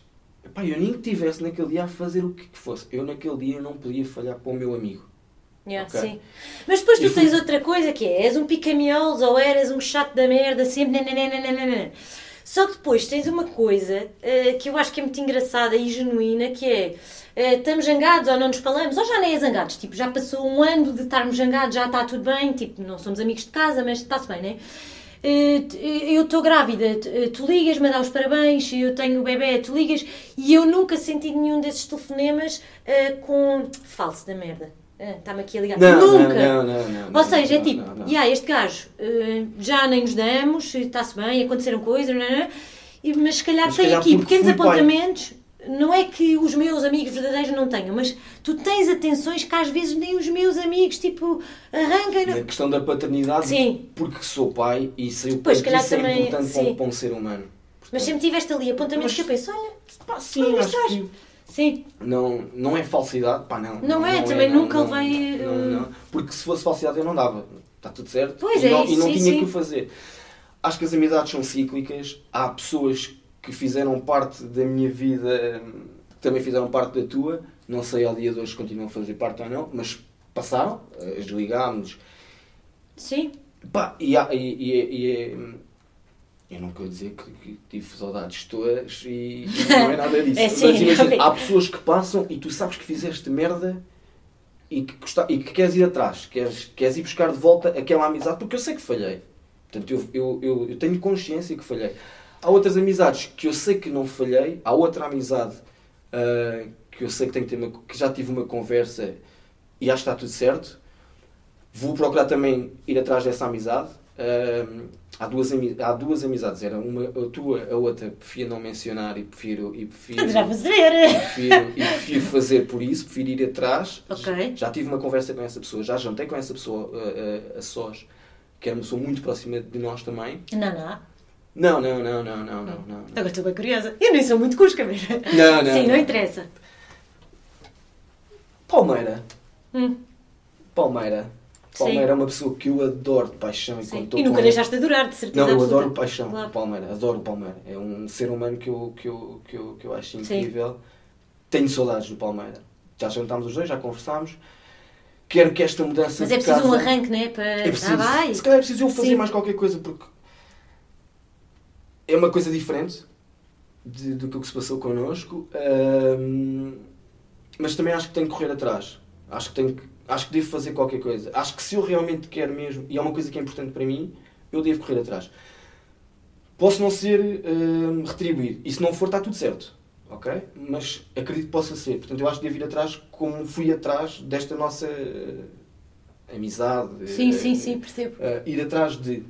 Pá, eu nem que tivesse naquele dia a fazer o que que fosse. Eu naquele dia não podia falhar para o meu amigo. Yeah, Ok. sim. Mas depois tu E tens outra coisa que é, és um pica-miolos ou eras um chato da merda, sempre nananana. Só que depois tens uma coisa eh, que eu acho que é muito engraçada e genuína, que é, eh, estamos zangados ou não nos falamos, ou já nem é zangados, tipo, já passou um ano de estarmos zangados, já está tudo bem, tipo, não somos amigos de casa, mas está-se bem, né? Eh, t- eu estou grávida, eh, tu ligas-me a dar os parabéns, eu tenho o bebê, tu ligas, e eu nunca senti nenhum desses telefonemas eh, com falso da merda. Ah, Está-me aqui a ligar. Não, nunca! não, não, não, não, Ou seja, é tipo, não, não. "Ya, este gajo eh, já nem nos damos, está-se bem, aconteceram coisas, não é? E- mas se calhar Mas tem calhar aqui pequenos fui pai. apontamentos. Não é que os meus amigos verdadeiros não tenham, mas tu tens atenções que às vezes nem os meus amigos, tipo, arrancam. Na questão da paternidade, Sim. porque sou pai e sei o calhar isso é também, importante para sim. um, para um ser humano. Mas sempre tiveste ali apontamentos Mas- que eu penso, olha, Pá, sim, Olha, acho estás. que sim, não, não é falsidade, pá, não. Não é, também não, nunca não, levei, Não, uh, não. Porque se fosse falsidade eu não dava. Está tudo certo. Pois e é não, isso, E não sim, tinha sim. que o fazer. Acho que as amizades são cíclicas. Há pessoas que fizeram parte da minha vida, que também fizeram parte da tua. Não sei ao dia de hoje se continuam a fazer parte ou não, mas passaram, eh, desligámos. sim. Pá, e, há- e, e, é- e é- eu não quero dizer que, que tive saudades tuas e, não é nada disso. É sim, Mas imagina, é. há pessoas que passam e tu sabes que fizeste merda e que, gosta- e que queres ir atrás, queres, queres ir buscar de volta aquela amizade, porque eu sei que falhei. Portanto, eu, eu, eu, eu tenho consciência que falhei. Há outras amizades que eu sei que não falhei, há outra amizade ah, que eu sei que, tenho que, ter uma, que já tive uma conversa e acho que está tudo certo. Vou procurar também ir atrás dessa amizade. Ahm, há, duas há duas amizades, era uma a tua, a outra prefiro não mencionar e prefiro, e prefiro, Já ver. prefiro, e prefiro fazer por isso, prefiro ir atrás. Ok. Já tive uma conversa com essa pessoa, já jantei com essa pessoa a, a, a sós, que era uma pessoa muito próxima de nós também. Não, não. Não, não, não, não, não, não, não. Agora estou bem curiosa. Eu nem sou muito cusca, mas. Não, não. Sim, não interessa. Palmeira. Hum, Palmeira. Sim. Palmeira é uma pessoa que eu adoro de paixão e sim. quando E nunca com deixaste de adorar, de certeza Não, eu absoluta. adoro paixão, Claro. Palmeira, adoro o Palmeira. É um ser humano que eu, que eu, que eu, que eu acho Sim. incrível. Tenho saudades do Palmeira. Já jantámos os dois, já conversámos. Quero que esta mudança Mas é preciso casa... um arranque, né? Para. É preciso, Ah, vai. se calhar é preciso eu fazer Sim. mais qualquer coisa, porque é uma coisa diferente de- do que o que se passou connosco, ahm, mas também acho que tenho que correr atrás. Acho que, tenho que, acho que devo fazer qualquer coisa. Acho que se eu realmente quero mesmo, e é uma coisa que é importante para mim, eu devo correr atrás. Posso não ser ahm, retribuído, e se não for, está tudo certo. Ok? Mas acredito que possa ser. Portanto, eu acho que devo ir atrás como fui atrás desta nossa eh, amizade. Sim, eh, sim, sim, percebo. ir atrás de.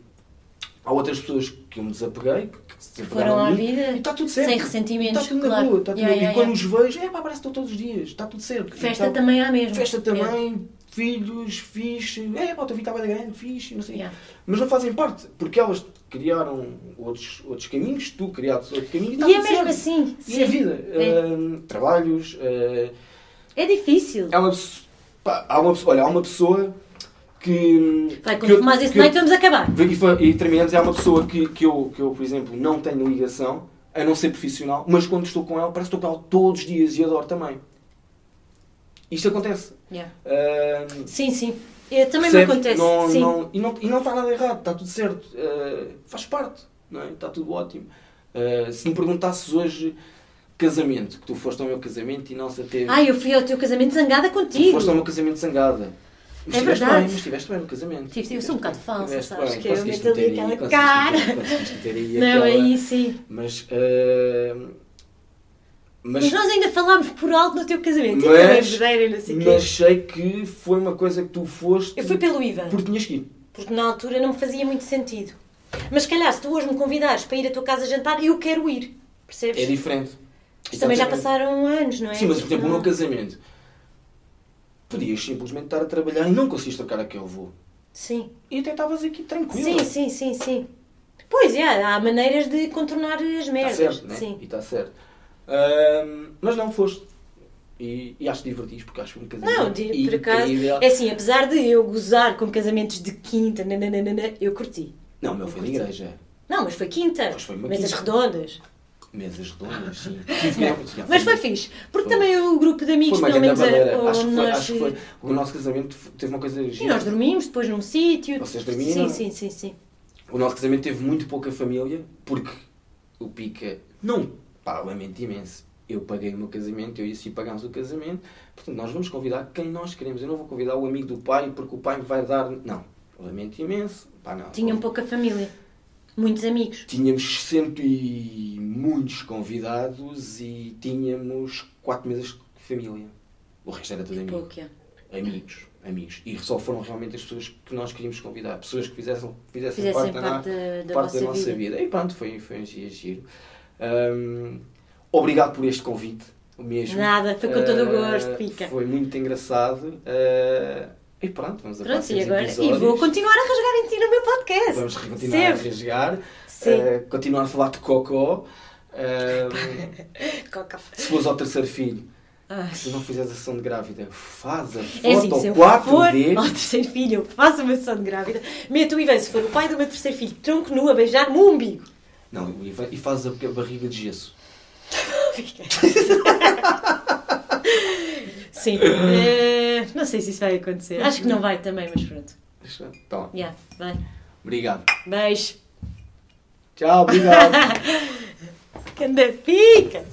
Há outras pessoas que eu me desapeguei, que se Foram à vida e está tudo certo. sem ressentimentos, Está tudo na claro. boa. Está tudo Yeah, na yeah, e quando yeah. os vejo, é pá, parece que estou todos os dias. Está tudo certo. Festa Então, também há mesmo. Festa também, filhos, fixe. É pá, o teu filho está bem grande, fixe, não sei. Yeah. Mas não fazem parte, porque elas criaram outros, outros caminhos, tu criaste outro caminho e está E é mesmo certo. assim. E sim. a vida. É. Ahm, trabalhos. ah, É difícil. há uma, pá, há uma, olha, há uma pessoa que. Vai, quando eu- esse que eu- night vamos acabar. e, e terminamos, é uma pessoa que, que, eu, que eu, por exemplo, não tenho ligação, a não ser profissional, mas quando estou com ela, parece que estou com ela todos os dias e adoro também. Isto acontece. Yeah. Ahm, Sim, sim. É, também me percebes? acontece. Não- sim. não- e, não, e não está nada errado, está tudo certo. Ah, faz parte, não é? está tudo ótimo. Ah, se me perguntasses hoje casamento, que tu foste ao meu casamento e não se teve. Ai, eu fui ao teu casamento zangada tu contigo. foste ao meu casamento zangada. É verdade. bem, mas estiveste bem no casamento. Tive- eu sou um bocado falsa, sabes, bem, que eu meto ali aquela conseguiste cara. conseguiste meter aí Não, aquela- aí sim. Mas, ah, mas, Mas nós ainda falámos por alto no teu casamento. Mas- Mas, sei que foi uma coisa que tu foste Eu fui pelo Ivan. porque tinhas que ir. Porque na altura não me fazia muito sentido. Mas se calhar, se tu hoje me convidares para ir à tua casa jantar, eu quero ir. Percebes? É diferente. Mas também já Exatamente. passaram anos, não é? Sim, mas por exemplo, o meu casamento. Podias simplesmente estar a trabalhar e não conseguiste trocar aquele voo. Sim. E até estavas aqui tranquilo. Sim, sim, sim, sim. Pois é, há maneiras de contornar as Está merdas. certo, né? Sim. E está certo. Ahm, mas não foste. E, e acho que divertiste porque acho que um casamento. Não, de, por acaso. É assim, apesar de eu gozar com casamentos de quinta, nananana, eu curti. Não, o meu foi na igreja. Não, mas foi quinta. Pois foi uma Mesas quinta. redondas. Mesas redondas, sim. Mas foi fixe. Porque Foi. também o grupo de amigos, pelo menos, era Acho que, foi, nós. acho que foi. O nosso casamento teve uma coisa E gira. nós dormimos depois num sítio. Vocês dormiram? Sim, sim, sim, sim. O nosso casamento teve muito pouca família porque o Pica não. Pá, lamento imenso. Eu paguei o meu casamento, eu e a Si pagámos o casamento. Portanto, nós vamos convidar quem nós queremos. Eu não vou convidar o amigo do pai porque o pai me vai dar. Não. Lamento imenso. Pá, não. Tinham pouca família. Muitos amigos. Tínhamos cento e muitos convidados e tínhamos quatro mesas de família. O resto era tudo amigo. Pouco, é. Amigos. Amigos. E só foram realmente as pessoas que nós queríamos convidar. Pessoas que fizessem, fizessem, Fizessem parte, da, parte da, da parte vossa da nossa vida. vida. E pronto, foi, foi um dia giro. Hum, obrigado por este convite. Mesmo. Nada, foi com todo o Uh, gosto, Pica. Foi muito engraçado. Uh, e pronto, vamos a Pronto, e agora? episódios. E vou continuar a rasgar em ti no meu podcast. Vamos continuar a Sempre. rasgar. Sim. Uh, continuar a falar de cocó. Um, Coca. se fores ao terceiro filho, Ai. se não fizeres a sessão de grávida, faz a foto É assim, se eu 4D. for ao terceiro filho, eu faço uma sessão de grávida, meto o Ivan, se for o pai do meu terceiro filho, tronco nu a beijar-me o umbigo. Não, e fa- e fazes a barriga de gesso. Sim. Não sei se isso vai acontecer. Acho que não vai também, mas pronto. Tá. Já, vai. Obrigado. Beijo. Tchau, obrigado. Que anda pica!